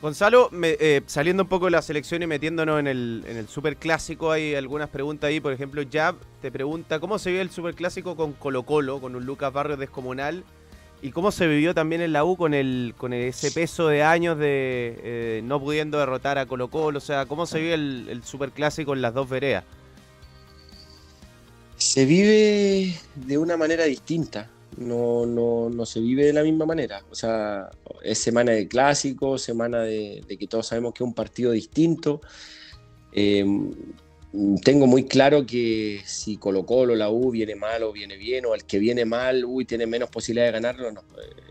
Gonzalo, me- eh, saliendo un poco de la selección y metiéndonos en el, en el super clásico, hay algunas preguntas ahí. Por ejemplo, Jab te pregunta cómo se vio el super clásico con Colo Colo, con un Lucas Barrios descomunal. Y cómo se vivió también en la U con el con ese peso de años de eh, no pudiendo derrotar a Colo Colo. O sea, cómo se vive el, el super clásico en las dos veredas. Se vive de una manera distinta, no, no, no se vive de la misma manera. O sea, es semana de clásico, semana de, de que todos sabemos que es un partido distinto. Eh, tengo muy claro que si Colo Colo, la U viene mal o viene bien, o el que viene mal, uy, tiene menos posibilidad de ganarlo, no,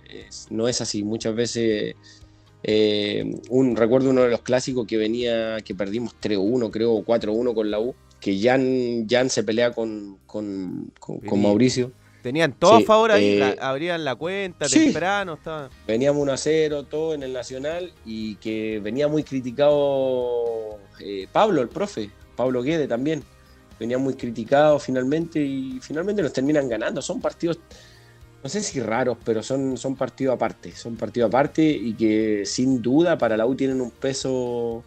es, no es así. Muchas veces, eh, un, recuerdo uno de los clásicos que venía, que perdimos 3-1, creo, o 4-1 con la U, que Jan, Jan se pelea con, con, con-. Mauricio. Tenían todo Sí, a favor ahí, eh, la- abrían la cuenta sí. temprano. Estaba... Veníamos 1 a 0, todo en el Nacional, y que venía muy criticado eh, Pablo, el profe, Pablo Guede también. Venía muy criticado finalmente y finalmente nos terminan ganando. Son partidos, no sé si raros, pero son, son partidos aparte. Son partidos aparte y que sin duda para la U tienen un peso,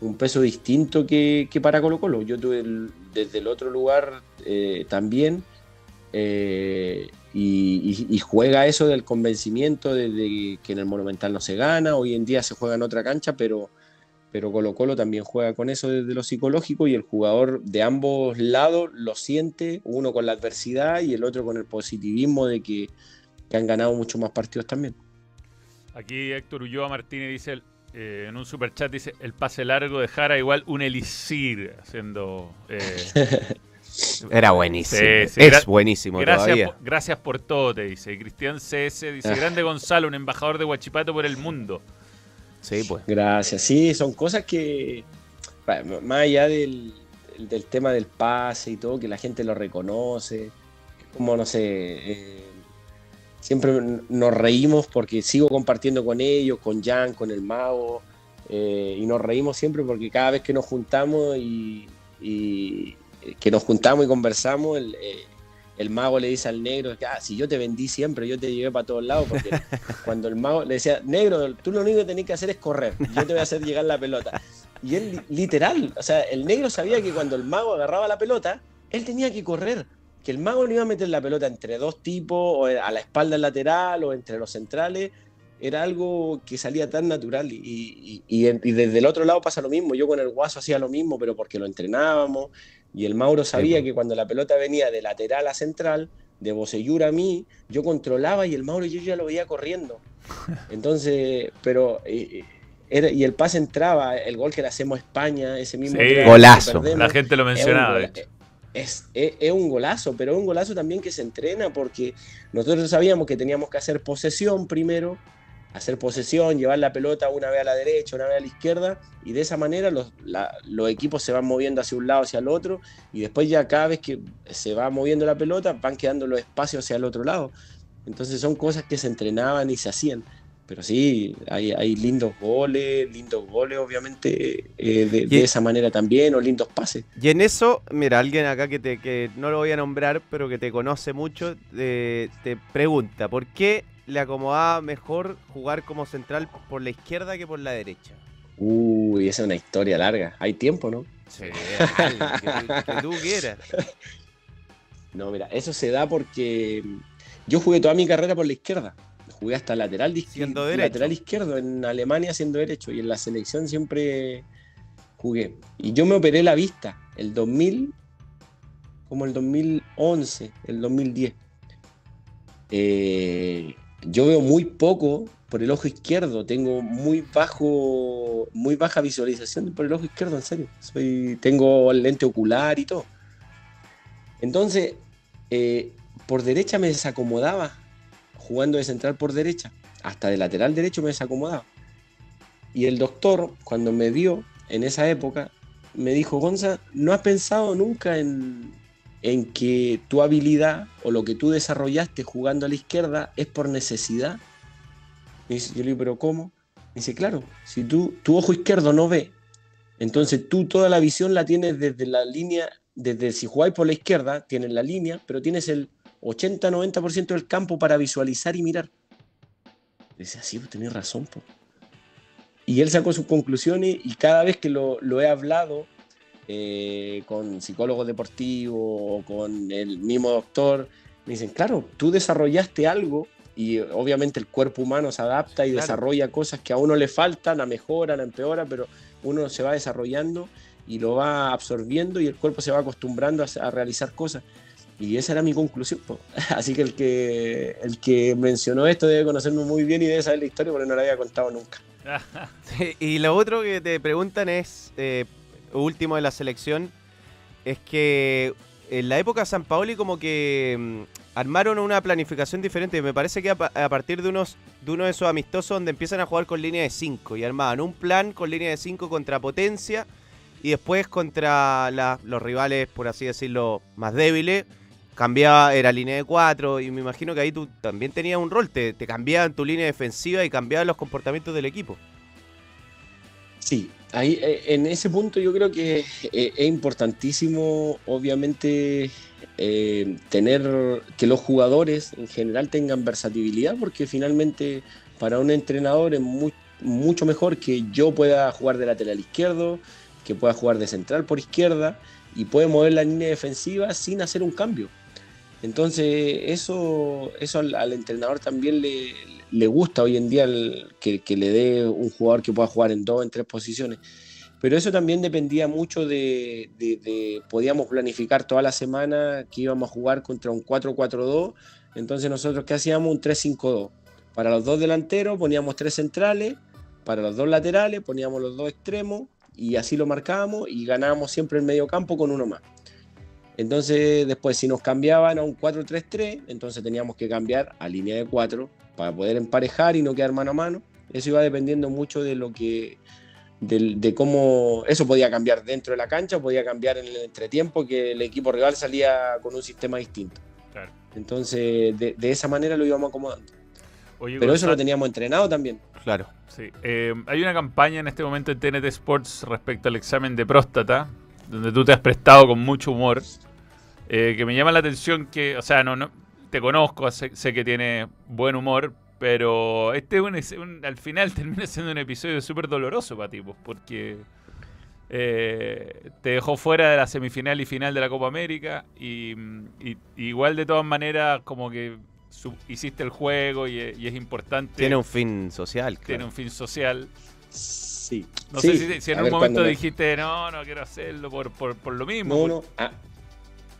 un peso distinto que, que para Colo Colo. Yo tuve el- desde el otro lugar eh, también. Eh, y, y- y juega eso del convencimiento de, de que en el Monumental no se gana, hoy en día se juega en otra cancha, pero, pero Colo Colo también juega con eso desde lo psicológico y el jugador de ambos lados lo siente, uno con la adversidad y el otro con el positivismo de que, que han ganado muchos más partidos también. aquí Héctor Ulloa Martínez dice eh, en un super chat dice el pase largo de Jara igual un elixir haciendo eh, Era buenísimo. Sí, sí, es buenísimo gracias, todavía. por, gracias por todo te dice Y Cristian CS dice Ah. grande Gonzalo un embajador de Huachipato por el mundo Sí, pues. Gracias, sí, son cosas que, más allá del, del tema del pase y todo, que la gente lo reconoce, como no sé, eh, siempre nos reímos porque sigo compartiendo con ellos, con Jan, con el mago, eh, y nos reímos siempre porque cada vez que nos juntamos y, y- que nos juntamos y conversamos, el, eh, el mago le dice al negro, ah, si yo te vendí siempre, yo te llevé para todos lados, porque cuando el mago le decía, negro, tú lo único que tenés que hacer es correr, yo te voy a hacer llegar la pelota. Y él li- literal, o sea, el negro sabía que cuando el mago agarraba la pelota, él tenía que correr, que el mago no iba a meter la pelota entre dos tipos, o a la espalda lateral, o entre los centrales, era algo que salía tan natural. Y, y- y- y desde el otro lado pasa lo mismo, yo con el guaso hacía lo mismo, pero porque lo entrenábamos, y el Mauro sabía pues. que cuando la pelota venía de lateral a central, de Bocellur a mí, yo controlaba y el Mauro yo ya lo veía corriendo. Entonces, pero eh, era, y el pase entraba, el gol que le hacemos a España, ese mismo Sí. Golazo. perdemos, La gente lo es un mencionaba, de gola- hecho. Es, es- es un golazo, pero es un golazo también que se entrena porque nosotros sabíamos que teníamos que hacer posesión primero, hacer posesión, llevar la pelota una vez a la derecha, una vez a la izquierda, y de esa manera los, la- los equipos se van moviendo hacia un lado, hacia el otro, y después ya cada vez que se va moviendo la pelota van quedando los espacios hacia el otro lado. Entonces son cosas que se entrenaban y se hacían. Pero sí, hay, hay lindos goles, lindos goles obviamente eh, de, esa manera también, o lindos pases. Y en eso, mira, alguien acá que, te, que no lo voy a nombrar, pero que te conoce mucho, eh, te pregunta, ¿por qué le acomodaba mejor jugar como central por la izquierda que por la derecha? Uy, esa es una historia larga. Hay tiempo, ¿no? Sí, que, tú- que tú quieras. No, mira, eso se da porque yo jugué toda mi carrera por la izquierda. Jugué hasta lateral, de izquier- Siendo derecho. lateral izquierdo en Alemania siendo derecho y en la selección siempre jugué. Y yo me operé la vista el 2000, como el 2011, el 2010. Eh, yo veo muy poco por el ojo izquierdo, tengo muy bajo, muy baja visualización por el ojo izquierdo, en serio. Soy, tengo lente ocular y todo. Entonces, eh, por derecha me desacomodaba, jugando de central por derecha, hasta de lateral derecho me desacomodaba. Y el doctor, cuando me vio en esa época, me dijo, Gonza, ¿no has pensado nunca en, en que tu habilidad o lo que tú desarrollaste jugando a la izquierda es por necesidad? Yo le digo, ¿pero cómo? Dice, claro, si tú, tu ojo izquierdo no ve, entonces tú toda la visión la tienes desde la línea, desde si jugáis por la izquierda, tienes la línea, pero tienes el 80-90% del campo para visualizar y mirar. Dice, así, pues tenés razón. po". Y él sacó sus conclusiones y cada vez que lo he hablado eh, con psicólogos deportivos o con el mismo doctor, me dicen, claro, tú desarrollaste algo y obviamente el cuerpo humano se adapta y Claro. desarrolla cosas que a uno le faltan, a mejoran, a empeoran, pero uno se va desarrollando y lo va absorbiendo y el cuerpo se va acostumbrando a, a realizar cosas. Y esa era mi conclusión. po. Así que el, que el que mencionó esto debe conocerme muy bien y debe saber la historia porque no la había contado nunca. y lo otro que te preguntan es, eh, último de la selección, es que en la época San Paoli como que mm, armaron una planificación diferente. Me parece que a, pa- a partir de unos de uno de esos amistosos donde empiezan a jugar con línea de 5 y armaban un plan con línea de 5 contra potencia y después contra los rivales, por así decirlo, más débiles. Cambiaba, era línea de 4 y me imagino que ahí tú también tenías un rol, te, te cambiaban tu línea defensiva y cambiaban los comportamientos del equipo. Sí, ahí eh, en ese punto yo creo que eh, es importantísimo, obviamente, eh, tener que los jugadores en general tengan versatilidad, porque finalmente para un entrenador es mu- mucho mejor que yo pueda jugar de lateral izquierdo, que pueda jugar de central por izquierda y puede mover la línea defensiva sin hacer un cambio. Entonces, eso, eso al, entrenador también le, le gusta hoy en día que le dé un jugador que pueda jugar en dos, en tres posiciones. Pero eso también dependía mucho de, de- de- podíamos planificar toda la semana que íbamos a jugar contra un 4-4-2. Entonces nosotros qué hacíamos un 3-5-2. Para los dos delanteros poníamos tres centrales, para los dos laterales poníamos los dos extremos y así lo marcábamos y ganábamos siempre el medio campo con uno más. Entonces, después, si nos cambiaban a un 4-3-3, entonces teníamos que cambiar a línea de 4 para poder emparejar y no quedar mano a mano. Eso iba dependiendo mucho de lo que. del- De, cómo. Eso podía cambiar dentro de la cancha, podía cambiar en el entretiempo, que el equipo rival salía con un sistema distinto. Claro. Entonces, de, de esa manera lo íbamos acomodando. Oye, Pero eso lo teníamos entrenado también. Claro. sí. Eh, hay una campaña en este momento en TNT Sports respecto al examen de próstata, donde tú te has prestado con mucho humor, eh, que me llama la atención que, o sea, no, no te conozco, sé, sé que tienes buen humor, pero este es un, un- al final termina siendo un episodio súper doloroso para ti, pues, porque eh, te dejó fuera de la semifinal y final de la Copa América y, y- igual de todas maneras como que hiciste el juego y, es- y es importante Tiene un fin social, tiene un fin social. Sí. No Sí, sé si, si en a un ver, momento me- dijiste, no, no quiero hacerlo por, por, por lo mismo. No, por- no. a-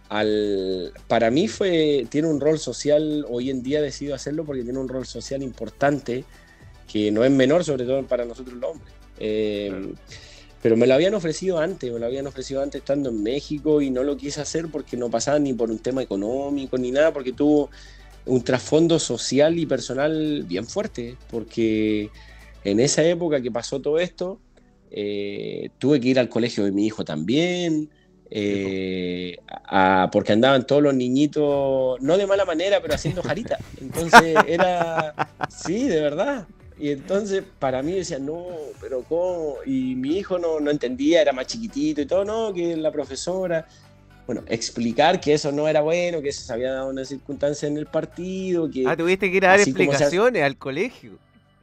al, para mí fue, tiene un rol social, hoy en día decido hacerlo porque tiene un rol social importante que no es menor, sobre todo para nosotros los hombres. Eh, Claro. Pero me lo habían ofrecido antes, me lo habían ofrecido antes estando en México y no lo quise hacer porque no pasaba ni por un tema económico ni nada, porque tuvo un trasfondo social y personal bien fuerte, porque en esa época que pasó todo esto, eh, tuve que ir al colegio de mi hijo también, eh, a- porque andaban todos los niñitos, no de mala manera, pero haciendo jarita. Entonces era, sí, de verdad. Y entonces para mí decía, no, pero ¿cómo? Y mi hijo no, no entendía, era más chiquitito y todo, no, que la profesora. Bueno, explicar que eso no era bueno, que eso se había dado una circunstancia en el partido, que Ah, tuviste que ir a dar explicaciones al colegio.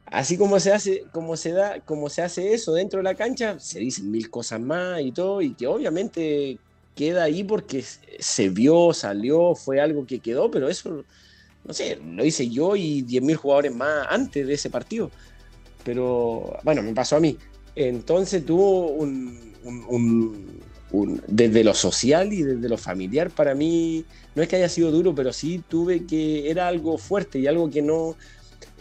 Así como se hace, como se da, como se hace eso dentro de la cancha, se dicen mil cosas más y todo, y que obviamente queda ahí porque se vio, salió, fue algo que quedó, pero eso, no sé, lo hice yo y 10.000 jugadores más antes de ese partido. Pero bueno, me pasó a mí. Entonces tuvo un, desde lo social y desde lo familiar para mí, no es que haya sido duro, pero sí tuve que, era algo fuerte y algo que no,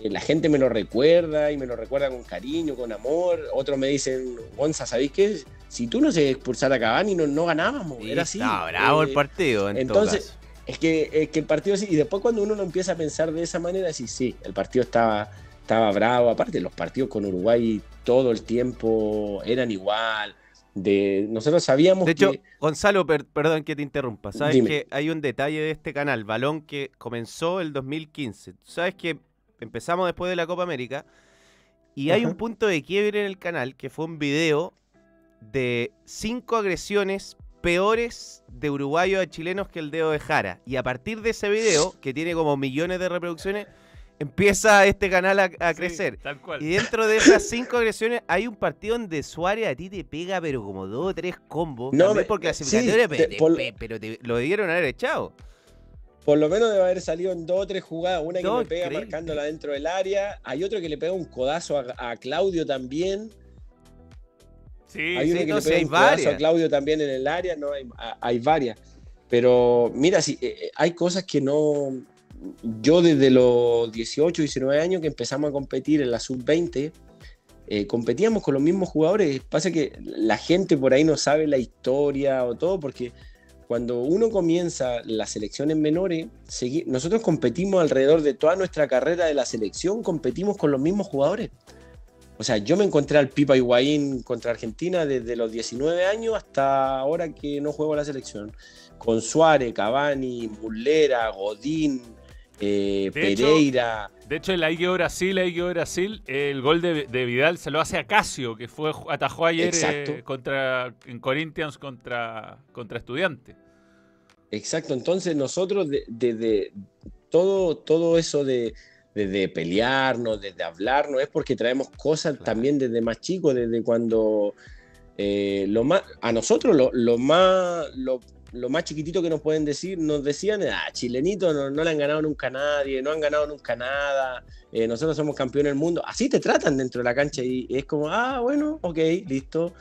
la gente me lo recuerda y me lo recuerda con cariño, con amor. Otros me dicen, Gonza, ¿sabéis qué? Si tú no se expulsara a Cavani, no, no ganábamos. Sí, Era así. Estaba bravo el Eh, partido, en entonces, todo caso. es que, es que el partido sí, y después cuando uno lo empieza a pensar de esa manera, sí, sí, el partido estaba, estaba bravo. Aparte, los partidos con Uruguay todo el tiempo eran igual. De, nosotros sabíamos De hecho, que. Gonzalo, per- perdón que te interrumpa. Sabes Dime. que hay un detalle de este canal, Balón, que comenzó el 2015. Tú Sabes que empezamos después de la Copa América y hay un punto de quiebre en el canal que fue un video de cinco agresiones peores de uruguayos a chilenos que el dedo de Jara. Y a partir de ese video, que tiene como millones de reproducciones, empieza este canal a, a Sí, crecer. tal cual. Y dentro de esas cinco agresiones hay un partido donde Suárez a ti te pega, pero como dos o tres combos. No, me- por sí, clasificatoria, pero, te- te- por- pe- pero te- lo debieron haber echado. Por lo menos debe haber salido en dos o tres jugadas. Una que No, me pega increíble. marcándola dentro del área. Hay otro que le pega un codazo a, a Claudio también. Sí, Hay sí, uno que no, le pega un codazo a Claudio también en el área. No, hay, hay varias. Pero mira, sí, eh, eh, hay cosas que no. Yo desde los 18, 19 años que empezamos a competir en la sub-20, eh, competíamos con los mismos jugadores. Pasa que la gente por ahí no sabe la historia o todo, porque cuando uno comienza las selecciones menores, nosotros competimos alrededor de toda nuestra carrera de la selección, competimos con los mismos jugadores. O sea, yo me encontré al Pipa Higuaín contra Argentina desde los 19 años hasta ahora que no juego la selección. Con Suárez, Cavani, Mullera, Godín, eh, De hecho, Pereira. De hecho, en la Ige Brasil, la Ige Brasil, el gol de, de Vidal se lo hace a Casio, que fue atajó ayer eh, contra en Corinthians contra contra Estudiantes. Exacto, entonces nosotros desde todo, todo eso de, de- de pelearnos, desde hablarnos, es porque traemos cosas Claro. también desde más chicos, desde cuando eh, lo más, a nosotros lo, lo más, lo, lo más chiquitito que nos pueden decir, nos decían, ah, chilenito no, no le han ganado nunca a nadie, no han ganado nunca nada, eh, nosotros somos campeones del mundo, así te tratan dentro de la cancha y es como, ah, bueno, ok, listo.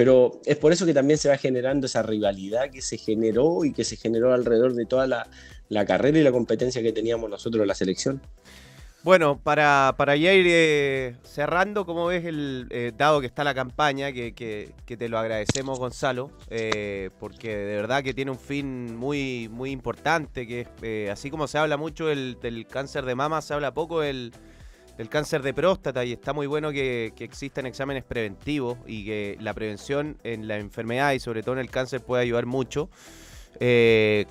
Pero es por eso que también se va generando esa rivalidad que se generó y que se generó alrededor de toda la, la carrera y la competencia que teníamos nosotros en la selección. Bueno, para, para ya ir eh, cerrando, como ves, el, eh, dado que está la campaña, que, que- que te lo agradecemos, Gonzalo, eh, porque de verdad que tiene un fin muy, muy importante, que es, eh, así como se habla mucho del, del cáncer de mama, se habla poco del, del cáncer de próstata y está muy bueno que, que existan exámenes preventivos y que la prevención en la enfermedad y sobre todo en el cáncer puede ayudar mucho. Eh,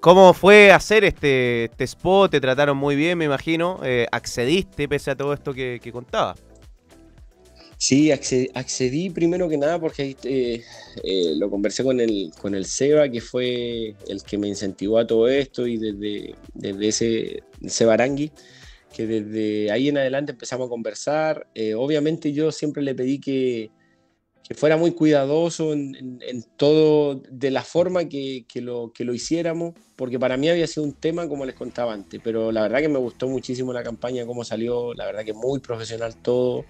¿Cómo fue hacer este, este spot? Te trataron muy bien, me imagino. Eh, accediste pese a todo esto que, contaba. Sí, accedí, primero que nada porque eh, lo conversé con el, con el Seba, que fue el que me incentivó a todo esto, y desde, desde ese Seba Arangui, que desde ahí en adelante empezamos a conversar. Eh, obviamente yo siempre le pedí que, que fuera muy cuidadoso en, en- todo, de la forma que, que lo, que lo hiciéramos, porque para mí había sido un tema como les contaba antes, pero la verdad que me gustó muchísimo la campaña, cómo salió, la verdad que muy profesional todo.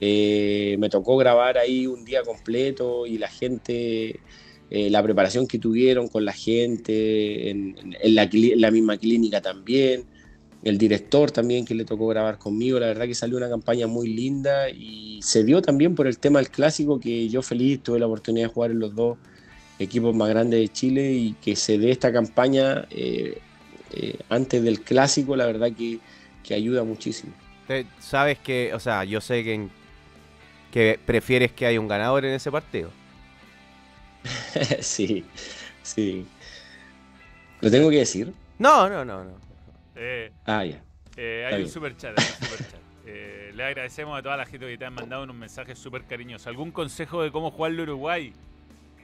Eh, me tocó grabar ahí un día completo y la gente, eh, la preparación que tuvieron con la gente, en la misma clínica también. El director también que le tocó grabar conmigo. La verdad que salió una campaña muy linda y se dio también por el tema del clásico que yo feliz tuve la oportunidad de jugar en los dos equipos más grandes de Chile y que se dé esta campaña eh, eh, antes del clásico, la verdad que, que ayuda muchísimo. Sabes que, o sea, yo sé que, en- que prefieres que haya un ganador en ese partido. sí, sí. ¿Lo tengo que decir? No, no, no, no. Eh, Ah, ya. eh, hay un bien. super chat, hay un superchat. Eh, le agradecemos a toda la gente que te han mandado unos mensajes súper cariñosos. ¿Algún consejo de cómo jugar el Uruguay?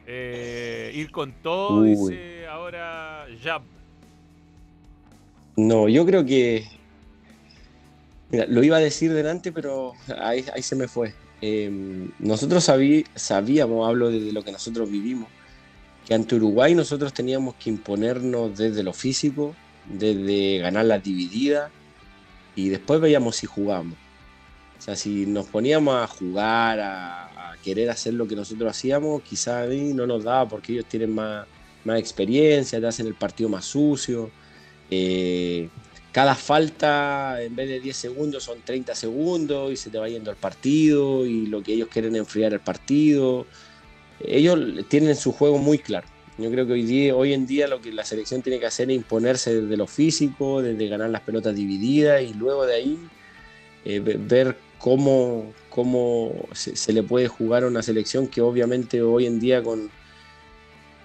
Eh, ir con todo, Uy. dice ahora ya. No, yo creo que. Mira, lo iba a decir delante, pero ahí, ahí se me fue. Eh, nosotros sabí- sabíamos, hablo de lo que nosotros vivimos, que ante Uruguay nosotros teníamos que imponernos desde lo físico, desde ganar la dividida, y después veíamos si jugábamos. O sea, si nos poníamos a jugar, a, a querer hacer lo que nosotros hacíamos, quizás ahí no nos daba porque ellos tienen más, más experiencia, te hacen el partido más sucio. Eh, cada falta, en vez de 10 segundos, son 30 segundos y se te va yendo el partido y lo que ellos quieren enfriar el partido. Ellos tienen su juego muy claro. Yo creo que hoy, día, en día lo que la selección tiene que hacer es imponerse desde lo físico, desde ganar las pelotas divididas y luego de ahí eh, ve- ver cómo, cómo se, le puede jugar a una selección que obviamente hoy en día con,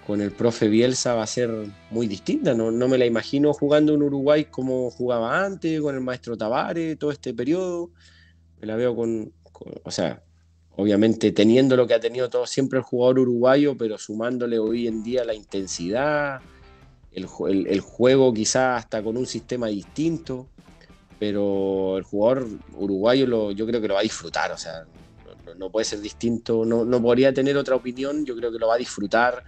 con el profe Bielsa va a ser muy distinta. No, no me la imagino jugando en Uruguay como jugaba antes, con el maestro Tavares, todo este periodo. Me la veo con- o sea, obviamente teniendo lo que ha tenido todo siempre el jugador uruguayo, pero sumándole hoy en día la intensidad, el, el- juego quizás hasta con un sistema distinto, pero el jugador uruguayo lo, yo creo que lo va a disfrutar, o sea, no puede ser distinto, no, no podría tener otra opinión, yo creo que lo va a disfrutar.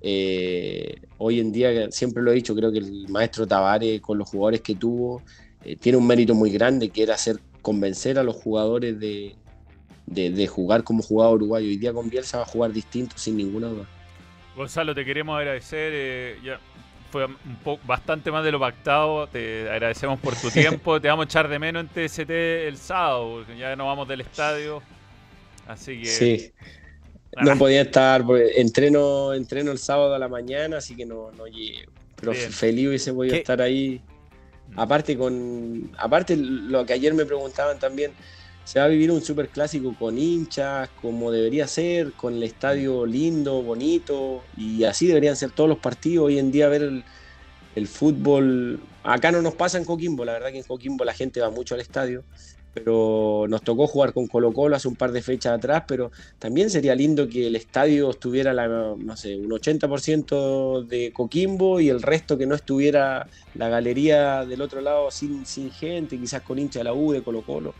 Eh, hoy en día, siempre lo he dicho, creo que el maestro Tavares con los jugadores que tuvo eh, tiene un mérito muy grande que era hacer convencer a los jugadores de, de, de jugar como jugaba Uruguay. Hoy día con Bielsa va a jugar distinto sin ninguna duda. Gonzalo, te queremos agradecer. eh, ya fue un poco, bastante más de lo pactado. Te agradecemos por tu tiempo. te vamos a echar de menos en TST el sábado, porque ya no vamos del estadio. Así que. Sí. No podía estar, entreno, entreno el sábado a la mañana, así que no, no llegué. Pero Bien. feliz hubiese podido ¿Qué? estar ahí. Aparte con. Aparte lo que ayer me preguntaban también, se va a vivir un super clásico con hinchas, como debería ser, con el estadio lindo, bonito, y así deberían ser todos los partidos. Hoy en día ver el, el fútbol. Acá no nos pasa en Coquimbo, la verdad que en Coquimbo la gente va mucho al estadio. Pero nos tocó jugar con Colo Colo hace un par de fechas atrás, pero también sería lindo que el estadio estuviera, la, no sé, un 80% de Coquimbo y el resto que no estuviera la galería del otro lado sin, sin gente, quizás con hincha de la U, de Colo Colo.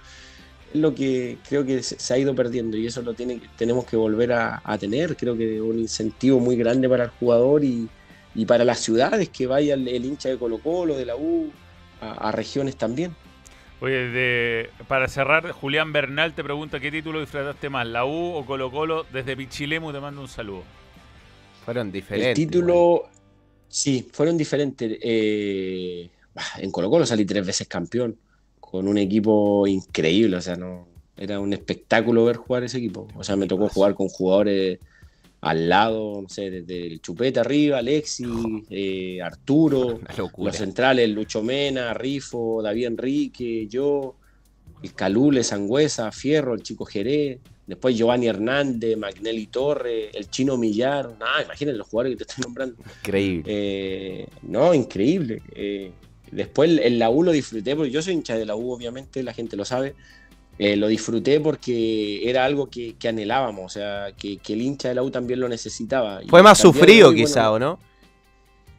Es lo que creo que se, ha ido perdiendo y eso lo tiene, que- tenemos que volver a, a tener. Creo que es un incentivo muy grande para el jugador y, y para las ciudades que vaya el, el hincha de Colo Colo, de la U, a, a regiones también. Oye, de- para cerrar, Julián Bernal te pregunta qué título disfrutaste más, la U o Colo Colo. Desde Pichilemu te mando un saludo. Fueron diferentes. El título, sí, fueron diferentes. Eh, en Colo Colo salí tres veces campeón, con un equipo increíble, o sea, no, era un espectáculo ver jugar ese equipo. O sea, me tocó jugar con jugadores al lado, no sé, desde el Chupete arriba, Alexis, eh, Arturo, los centrales, Lucho Mena, Rifo, David Enrique, yo, el Calule, Sangüesa, Fierro, el Chico Jerez, después Giovanni Hernández, Magnelli Torre, el Chino Millar, ah, imagínate los jugadores que te estoy nombrando. Increíble. Eh, no, increíble. Eh, después en la U lo disfruté, porque yo soy hincha de la U, obviamente, la gente lo sabe. Eh, lo disfruté porque era algo que, que anhelábamos, o sea, que, que el hincha de la U también lo necesitaba. Fue más sufrido quizá, bueno, ¿o no?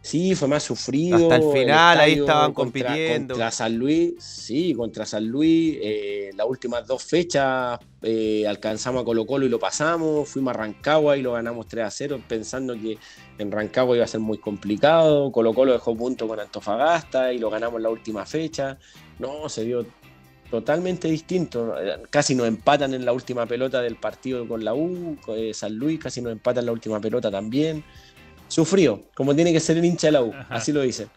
Sí, fue más sufrido. Hasta el final, ahí estaban contra- compitiendo. Contra San Luis, sí, contra San Luis. eh, las últimas dos fechas eh, alcanzamos a Colo Colo y lo pasamos. Fuimos a Rancagua y lo ganamos 3 a 0, pensando que en Rancagua iba a ser muy complicado. Colo Colo dejó punto con Antofagasta y lo ganamos en la última fecha. No, se dio totalmente distinto. Casi nos empatan en la última pelota del partido con la U. eh, San Luis casi nos empatan en la última pelota también. Sufrió, como tiene que ser el hincha de la U, Ajá. así lo dice.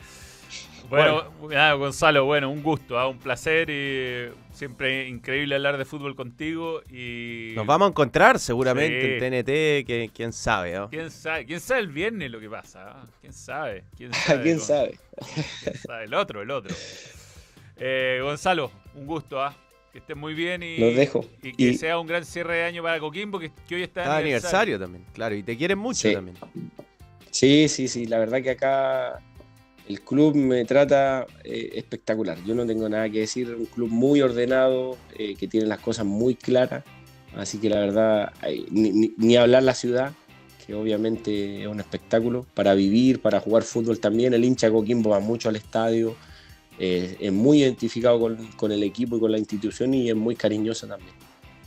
Bueno, nada, Gonzalo, bueno, un gusto, ah, un placer y siempre increíble hablar de fútbol contigo y Nos vamos a encontrar seguramente Sí. en TNT, que, quién sabe, ¿no? quién sabe, quién sabe el viernes lo que pasa, ah? quién sabe, quién sabe, ¿Quién Gon- sabe? quién sabe? el otro, el otro. Eh, Gonzalo, un gusto, ah, que estés muy bien y Los dejo. y que Y- sea un gran cierre de año para Coquimbo que, que hoy está Cada aniversario también, claro, y te quieren mucho Sí. también. Sí, sí, sí. La verdad que acá el club me trata eh, espectacular. Yo no tengo nada que decir. Un club muy ordenado, eh, que tiene las cosas muy claras. Así que la verdad, ni, ni- ni hablar la ciudad, que obviamente es un espectáculo para vivir, para jugar fútbol también. El hincha Coquimbo va mucho al estadio. eh, es muy identificado con, con el equipo y con la institución y es muy cariñoso también.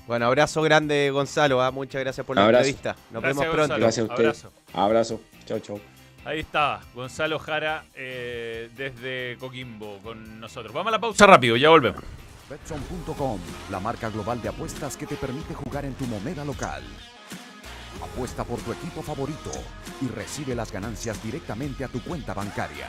Bueno, abrazo grande, Gonzalo. ¿ah? Muchas gracias por la Abrazo. entrevista. Nos Gracias, vemos pronto. Gonzalo. Gracias a ustedes. Abrazo. Abrazo. Chao, chao. Ahí está, Gonzalo Jara eh, desde Coquimbo con nosotros. Vamos a la pausa rápido, ya volvemos. Betson.com, la marca global de apuestas que te permite jugar en tu moneda local. Apuesta por tu equipo favorito y recibe las ganancias directamente a tu cuenta bancaria.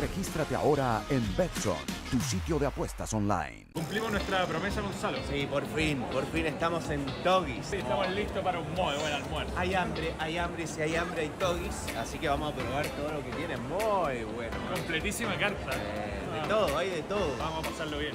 Regístrate ahora en Betson, tu sitio de apuestas online. Cumplimos nuestra promesa, Gonzalo. Sí, por fin, por fin estamos en Togis. estamos listos para un muy buen almuerzo. Hay hambre, hay hambre, si hay hambre hay Togis. Así que vamos a probar todo lo que tiene. Muy bueno. Completísima carta. Eh, de todo, hay de todo. Vamos a pasarlo bien.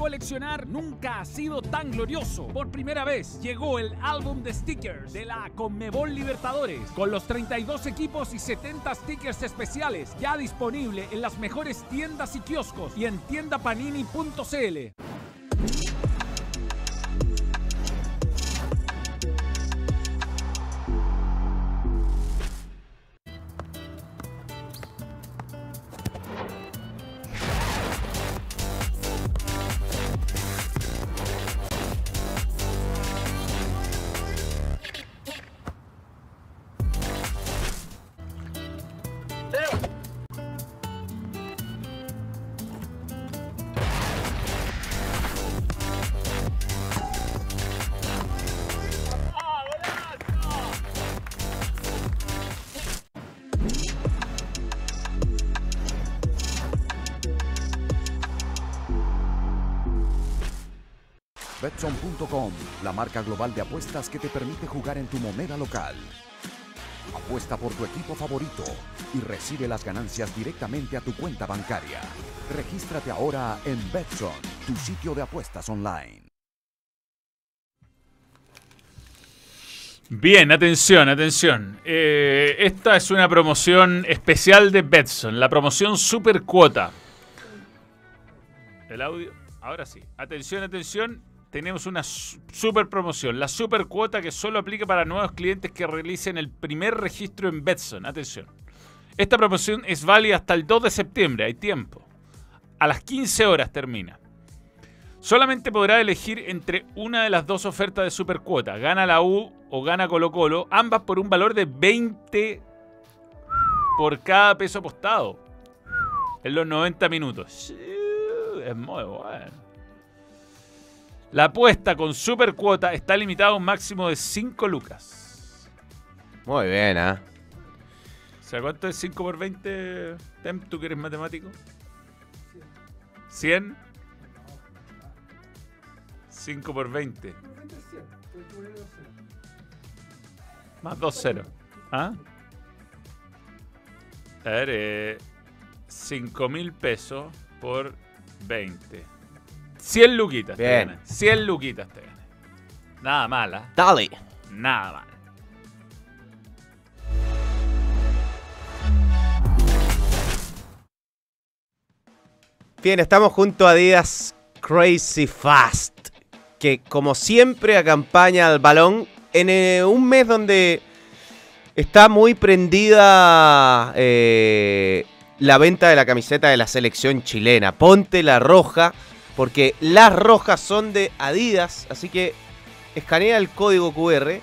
Coleccionar nunca ha sido tan glorioso. Por primera vez llegó el álbum de stickers de la Conmebol Libertadores, con los 32 equipos y 70 stickers especiales, ya disponible en las mejores tiendas y kioscos y en tiendapanini.cl. Betson.com, la marca global de apuestas que te permite jugar en tu moneda local. Apuesta por tu equipo favorito y recibe las ganancias directamente a tu cuenta bancaria. Regístrate ahora en Betson, tu sitio de apuestas online. Bien, atención, atención. Eh, esta es una promoción especial de Betson, la promoción Super Cuota. El audio, ahora sí. Atención, atención. Tenemos una su- super promoción, la super cuota que solo aplica para nuevos clientes que realicen el primer registro en Betson. Atención. Esta promoción es válida hasta el 2 de septiembre, hay tiempo. A las 15 horas termina. Solamente podrá elegir entre una de las dos ofertas de supercuota, gana la U o gana Colo Colo, ambas por un valor de 20 por cada peso apostado en los 90 minutos. Es muy bueno. La apuesta con supercuota está limitada a un máximo de 5 lucas. Muy bien, ¿ah? O sea, ¿cuánto es 5 por 20? Tem, ¿tú que eres matemático? ¿100? 5 por 20. Más 2 ceros. ¿Ah? A ver, eh, 5 mil pesos por 20. 100 luquitas te Bien. ganas. 100 luquitas te ganas. Nada mala. Dale. Nada mal. Bien, estamos junto a Adidas Crazy Fast, que como siempre acompaña al balón en eh, un mes donde está muy prendida eh, la venta de la camiseta de la selección chilena. Ponte la roja, porque las rojas son de Adidas, así que escanea el código QR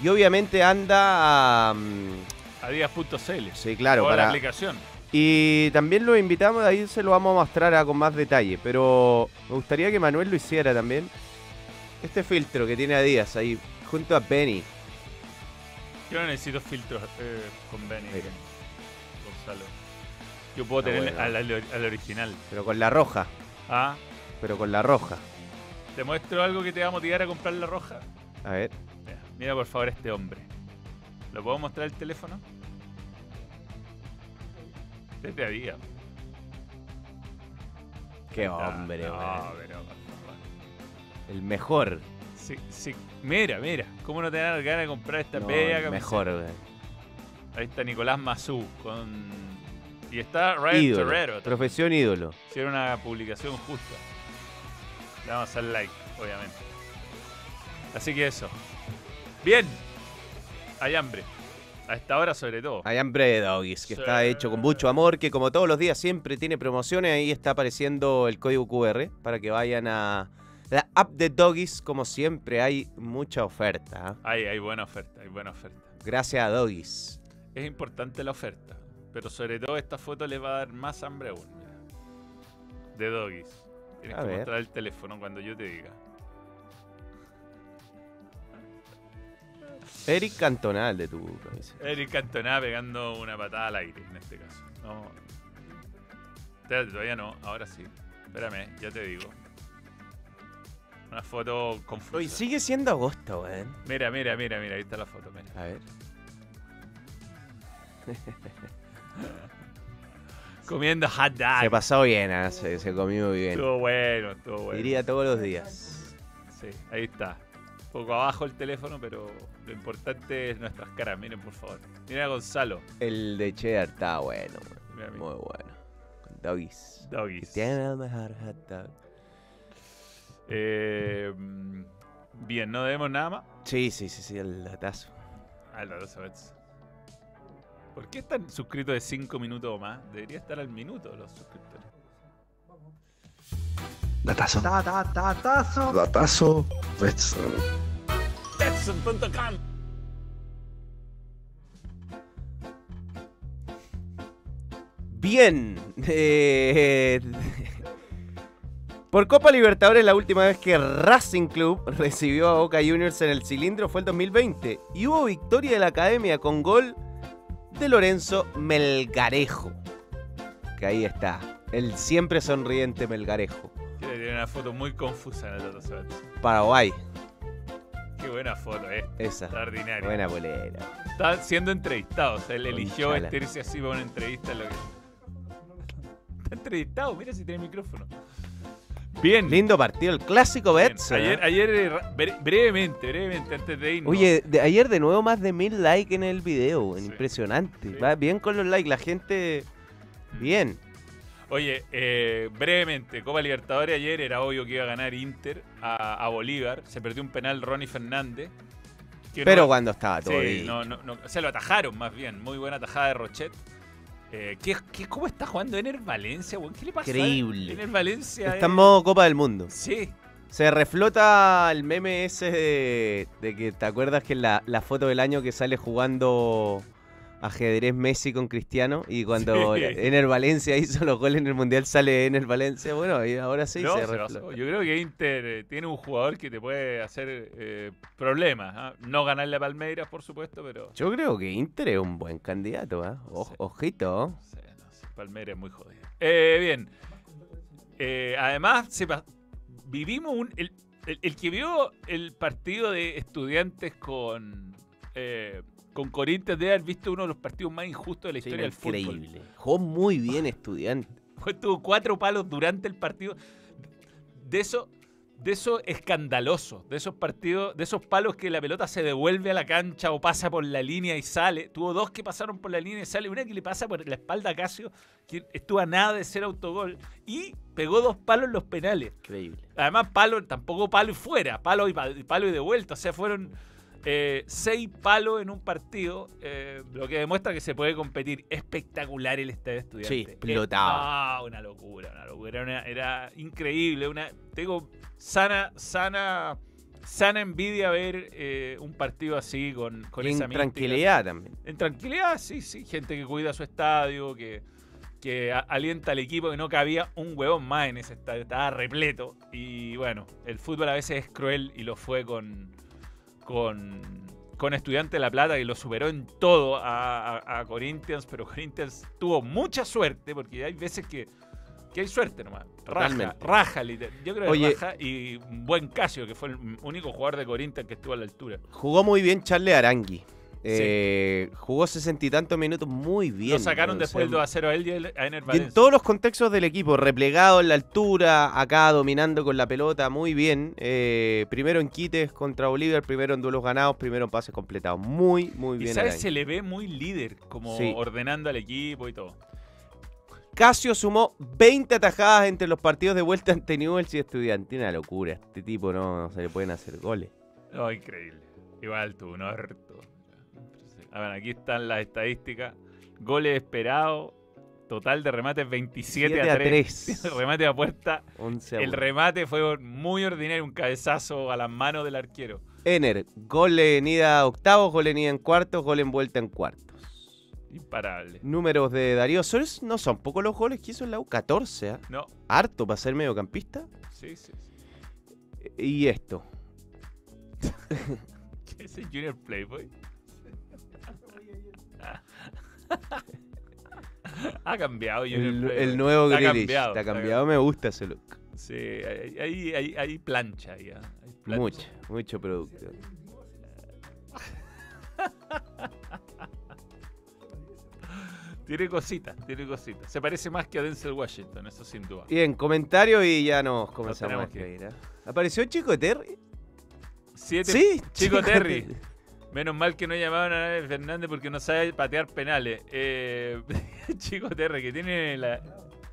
Y obviamente anda a... mm, Adidas.cl. Sí, claro, o la para... aplicación. Y también lo invitamos, ahí se lo vamos a mostrar a- con más detalle. Pero me gustaría que Manuel lo hiciera también. Este filtro que tiene Adidas ahí, junto a Benny. Yo no necesito filtros eh, con Benny. Gonzalo. Yo puedo Está tener bueno. al, al- al original. Pero con la roja. Ah, Pero con la roja. ¿te muestro algo que te va a motivar a comprar la roja? A ver. Mira, mira por favor este hombre. ¿Lo puedo mostrar el teléfono? Desde día. Qué hombre, no, pero. El mejor. Sí, sí. Mira, mira. ¿Cómo no te dan ganas de comprar esta No, bella el camiseta? mejor, weón. Ahí está Nicolás Mazú con... Y está Ryan Ídolo. Torrero. Profesión ídolo. Hicieron una publicación justa. Le vamos a dar like, obviamente. Así que eso. Bien. Hay hambre. A esta hora sobre todo. Hay hambre de doggies, que Sí. está hecho con mucho amor, que como todos los días siempre tiene promociones. Ahí está apareciendo el código QR para que vayan a la app de doggies. Como siempre, hay mucha oferta. ¿ah? Hay, hay buena oferta, hay buena oferta. Gracias a doggies. Es importante la oferta. Pero sobre todo esta foto les va a dar más hambre aún. De doggies. Tienes A que ver. mostrar el teléfono cuando yo te diga. Eric Cantonal de tu camiseta. Eric Cantona pegando una patada al aire en este caso. No. Espérate, todavía no, ahora sí. Espérame, ya te digo. Una foto confusa. Hoy sigue siendo agosto, weón. Mira, mira, mira, mira, ahí está la foto, mira. A ver. Comiendo hot dog. Se pasó bien, ¿ah? se, se comió muy bien. Estuvo bueno, estuvo bueno. Iría todos los días. Sí, ahí está. Un poco abajo el teléfono, pero lo importante es nuestras caras. Miren, por favor. Mira a Gonzalo. El de cheddar está bueno, muy bueno. Con doggies. Doggies. tiene el mejor hot dog. Eh, mm, bien, no debemos nada más. Sí, sí, sí, sí, el latazo. Ah, lo sabes. ¿Por qué están suscritos de 5 minutos o más? Debería estar al minuto los suscriptores. Datazo. Datazo. Pues, Betson.com Bien. eh, Por Copa Libertadores, la última vez que Racing Club recibió a Boca Juniors en el cilindro fue el 2020. Y hubo victoria de la academia con gol de Lorenzo Melgarejo. Que ahí está. El siempre sonriente Melgarejo. Tiene una foto muy confusa en el Data Sabes. Paraguay. Qué buena foto, eh. Esa. Extraordinaria. Buena polera. Está siendo entrevistado. O sea, él eligió vestirse así para una entrevista. Lo que... Está entrevistado, mira si tiene micrófono. Bien. Lindo partido, el clásico bien. Betson. Ayer, ¿eh? ayer eh, brevemente, brevemente, antes de irnos. Oye, de- ayer de nuevo más de mil likes en el video, Sí. impresionante. Sí. Va bien con los likes, la gente bien. Oye, eh, brevemente, Copa Libertadores ayer era obvio que iba a ganar Inter a, a Bolívar. Se perdió un penal Ronnie Fernández. Pero no- cuando estaba todo Sí, no, no, no, o sea, lo atajaron más bien. Muy buena tajada de Rochet. Eh, ¿qué, qué, cómo está jugando Ener Valencia, weón? ¿Qué le pasa? Increíble. Ener Valencia. Está en modo Copa del Mundo. Sí. Se reflota el meme ese de, de que te acuerdas que la, la foto del año que sale jugando ajedrez Messi con Cristiano y cuando Sí. Ener Valencia hizo los goles en el Mundial sale Ener Valencia. Bueno, y ahora sí No, se se. Yo creo que Inter eh, tiene un jugador que te puede hacer eh, problemas. ¿ah? No ganarle a Palmeiras, por supuesto, pero. Yo creo que Inter es un buen candidato. O- Sí. Ojito. Sí, no, Palmeiras es muy jodido. Eh, bien. Eh, además, vivimos un. El, el- el que vio el partido de estudiantes con. Con Corinthians debe haber visto uno de los partidos más injustos de la Sí, historia del fútbol. increíble. Jugó muy bien estudiante. Tuvo cuatro palos durante el partido. De eso, de eso escandaloso, de esos partidos, de esos palos que la pelota se devuelve a la cancha o pasa por la línea y sale. Tuvo dos que pasaron por la línea y sale, una que le pasa por la espalda a Casio, que estuvo a nada de ser autogol, y pegó dos palos en los penales. Increíble. Además, palo, tampoco palo y fuera, palo y, pa- palo y de vuelta. O sea, fueron eh, seis palos en un partido, eh, lo que demuestra que se puede competir. Espectacular el estadio estudiante. Sí, explotaba. Ah, una locura, una locura. Era, una- era increíble. Una, tengo sana, sana sana envidia ver eh, un partido así con, con esa en mística. tranquilidad también. En tranquilidad, sí, sí. Gente que cuida su estadio, que, que alienta al equipo, que no cabía un huevón más en ese estadio. Estaba repleto. Y bueno, el fútbol a veces es cruel y lo fue con, con, con Estudiante de La Plata, que lo superó en todo a, a- a Corinthians. Pero Corinthians tuvo mucha suerte, porque hay veces que, que hay suerte nomás. Raja, Totalmente. raja. Yo creo que Oye. raja y un buen Casio, que fue el único jugador de Corinthians que estuvo a la altura. Jugó muy bien Charles Arangui. Eh, jugó sesenta y tantos minutos muy bien. Lo sacaron o después sea, el 2 a 0 a él y a Ener Y en todos los contextos del equipo, replegado en la altura, acá dominando con la pelota, muy bien. Eh, primero en quites contra Bolívar, primero en duelos ganados, primero en pases completados. Muy, muy Y bien. sabes, Arangui. se le ve muy líder, como Sí. ordenando al equipo y todo. Casio sumó 20 atajadas entre los partidos de vuelta ante Newell's y Estudiantes. Una locura. Este tipo no, no se le pueden hacer goles. No, increíble. Igual tú, no harto. A ver, aquí están las estadísticas. Goles esperados. Total de remates 27 7 a a 3. 3. remate a puerta. 11 a El 1. remate fue muy ordinario, un cabezazo a las manos del arquero. Ener, gol en ida octavos, gol en ida en cuartos, gol en vuelta en cuartos. Imparable. Números de Darío Soles no son pocos los goles que hizo en la U. 14, ¿ah? No, Harto para ser mediocampista. sí, sí. sí. Y esto. ¿Qué es el Junior Playboy? ha cambiado El, nuevo Grealish. cambiado, Está está cambiado, me gusta ese look. Sí, hay, hay, hay- hay plancha. Hay plancha. Mucho, mucho producto. Tiene cositas, tiene cositas. Se parece más que a Denzel Washington, eso sin duda. Bien, comentario y ya nos comenzamos a ir. ¿ah? ¿Apareció Chico Terry? Siete, Sí, Chico Chico Terry. Terry. Menos mal que no llamaban a Nael Fernández porque no sabe patear penales. Eh, Chico Terry, que tiene la.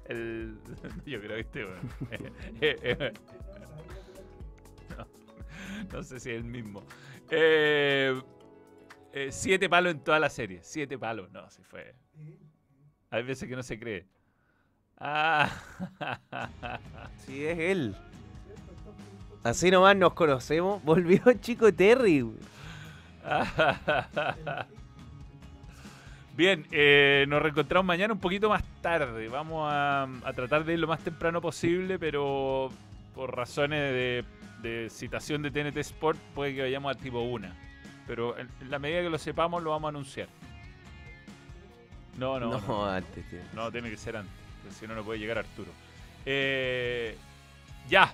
Yo creo que este, bueno. No, sé si es el mismo. Eh, eh, siete palos en toda la serie. Siete palos. No, si fue. Hay veces que no se cree. Ah. Sí, es él. Así nomás nos conocemos. Volvió Chico Terry. Bien, eh, nos reencontramos mañana un poquito más tarde. Vamos a, a tratar de ir lo más temprano posible, pero por razones de, de citación de TNT Sport puede que vayamos al tipo 1. Pero en, en la medida que lo sepamos lo vamos a anunciar. No, no, No, no. antes, tío. No, tiene que ser antes, si no, no puede llegar Arturo. Eh, ya.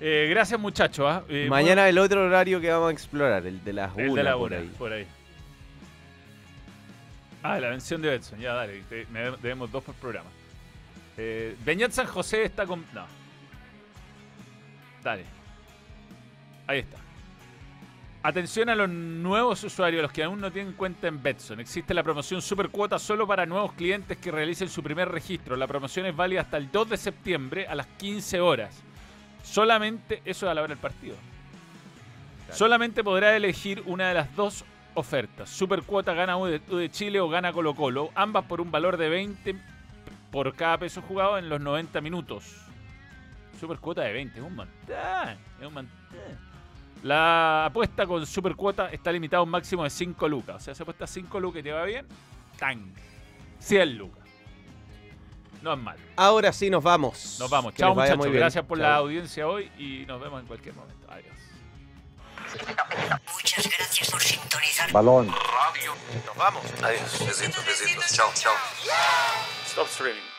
Eh, gracias, muchachos. ¿ah? Eh, Mañana el otro horario que vamos a explorar, el de las el una de la por ahí. por ahí. Ah, la mención de Betson, ya dale, te- me deb- debemos dos por programa. Eh, Beñat San José está con. No. Dale. Ahí está. Atención a los nuevos usuarios, los que aún no tienen cuenta en Betson. Existe la promoción Super Cuota solo para nuevos clientes que realicen su primer registro. La promoción es válida hasta el 2 de septiembre a las 15 horas. Solamente, eso es a la hora del partido. Solamente podrá elegir una de las dos ofertas. Super Cuota gana U de, U de Chile o gana Colo Colo. Ambas por un valor de 20 por cada peso jugado en los 90 minutos. Super Cuota de 20, es un montón. Es un montón. La apuesta con Super Cuota está limitada a un máximo de 5 lucas. O sea, si apuestas 5 lucas y te va bien, ¡tan! 100 lucas. No es mal. Ahora sí nos vamos. Nos vamos. Chao, muchachos. Gracias por la audiencia hoy y nos vemos en cualquier momento. Adiós. Muchas gracias por sintonizar. Balón. Nos vamos. Adiós. Besitos, besitos. Chao, chao. Stop streaming.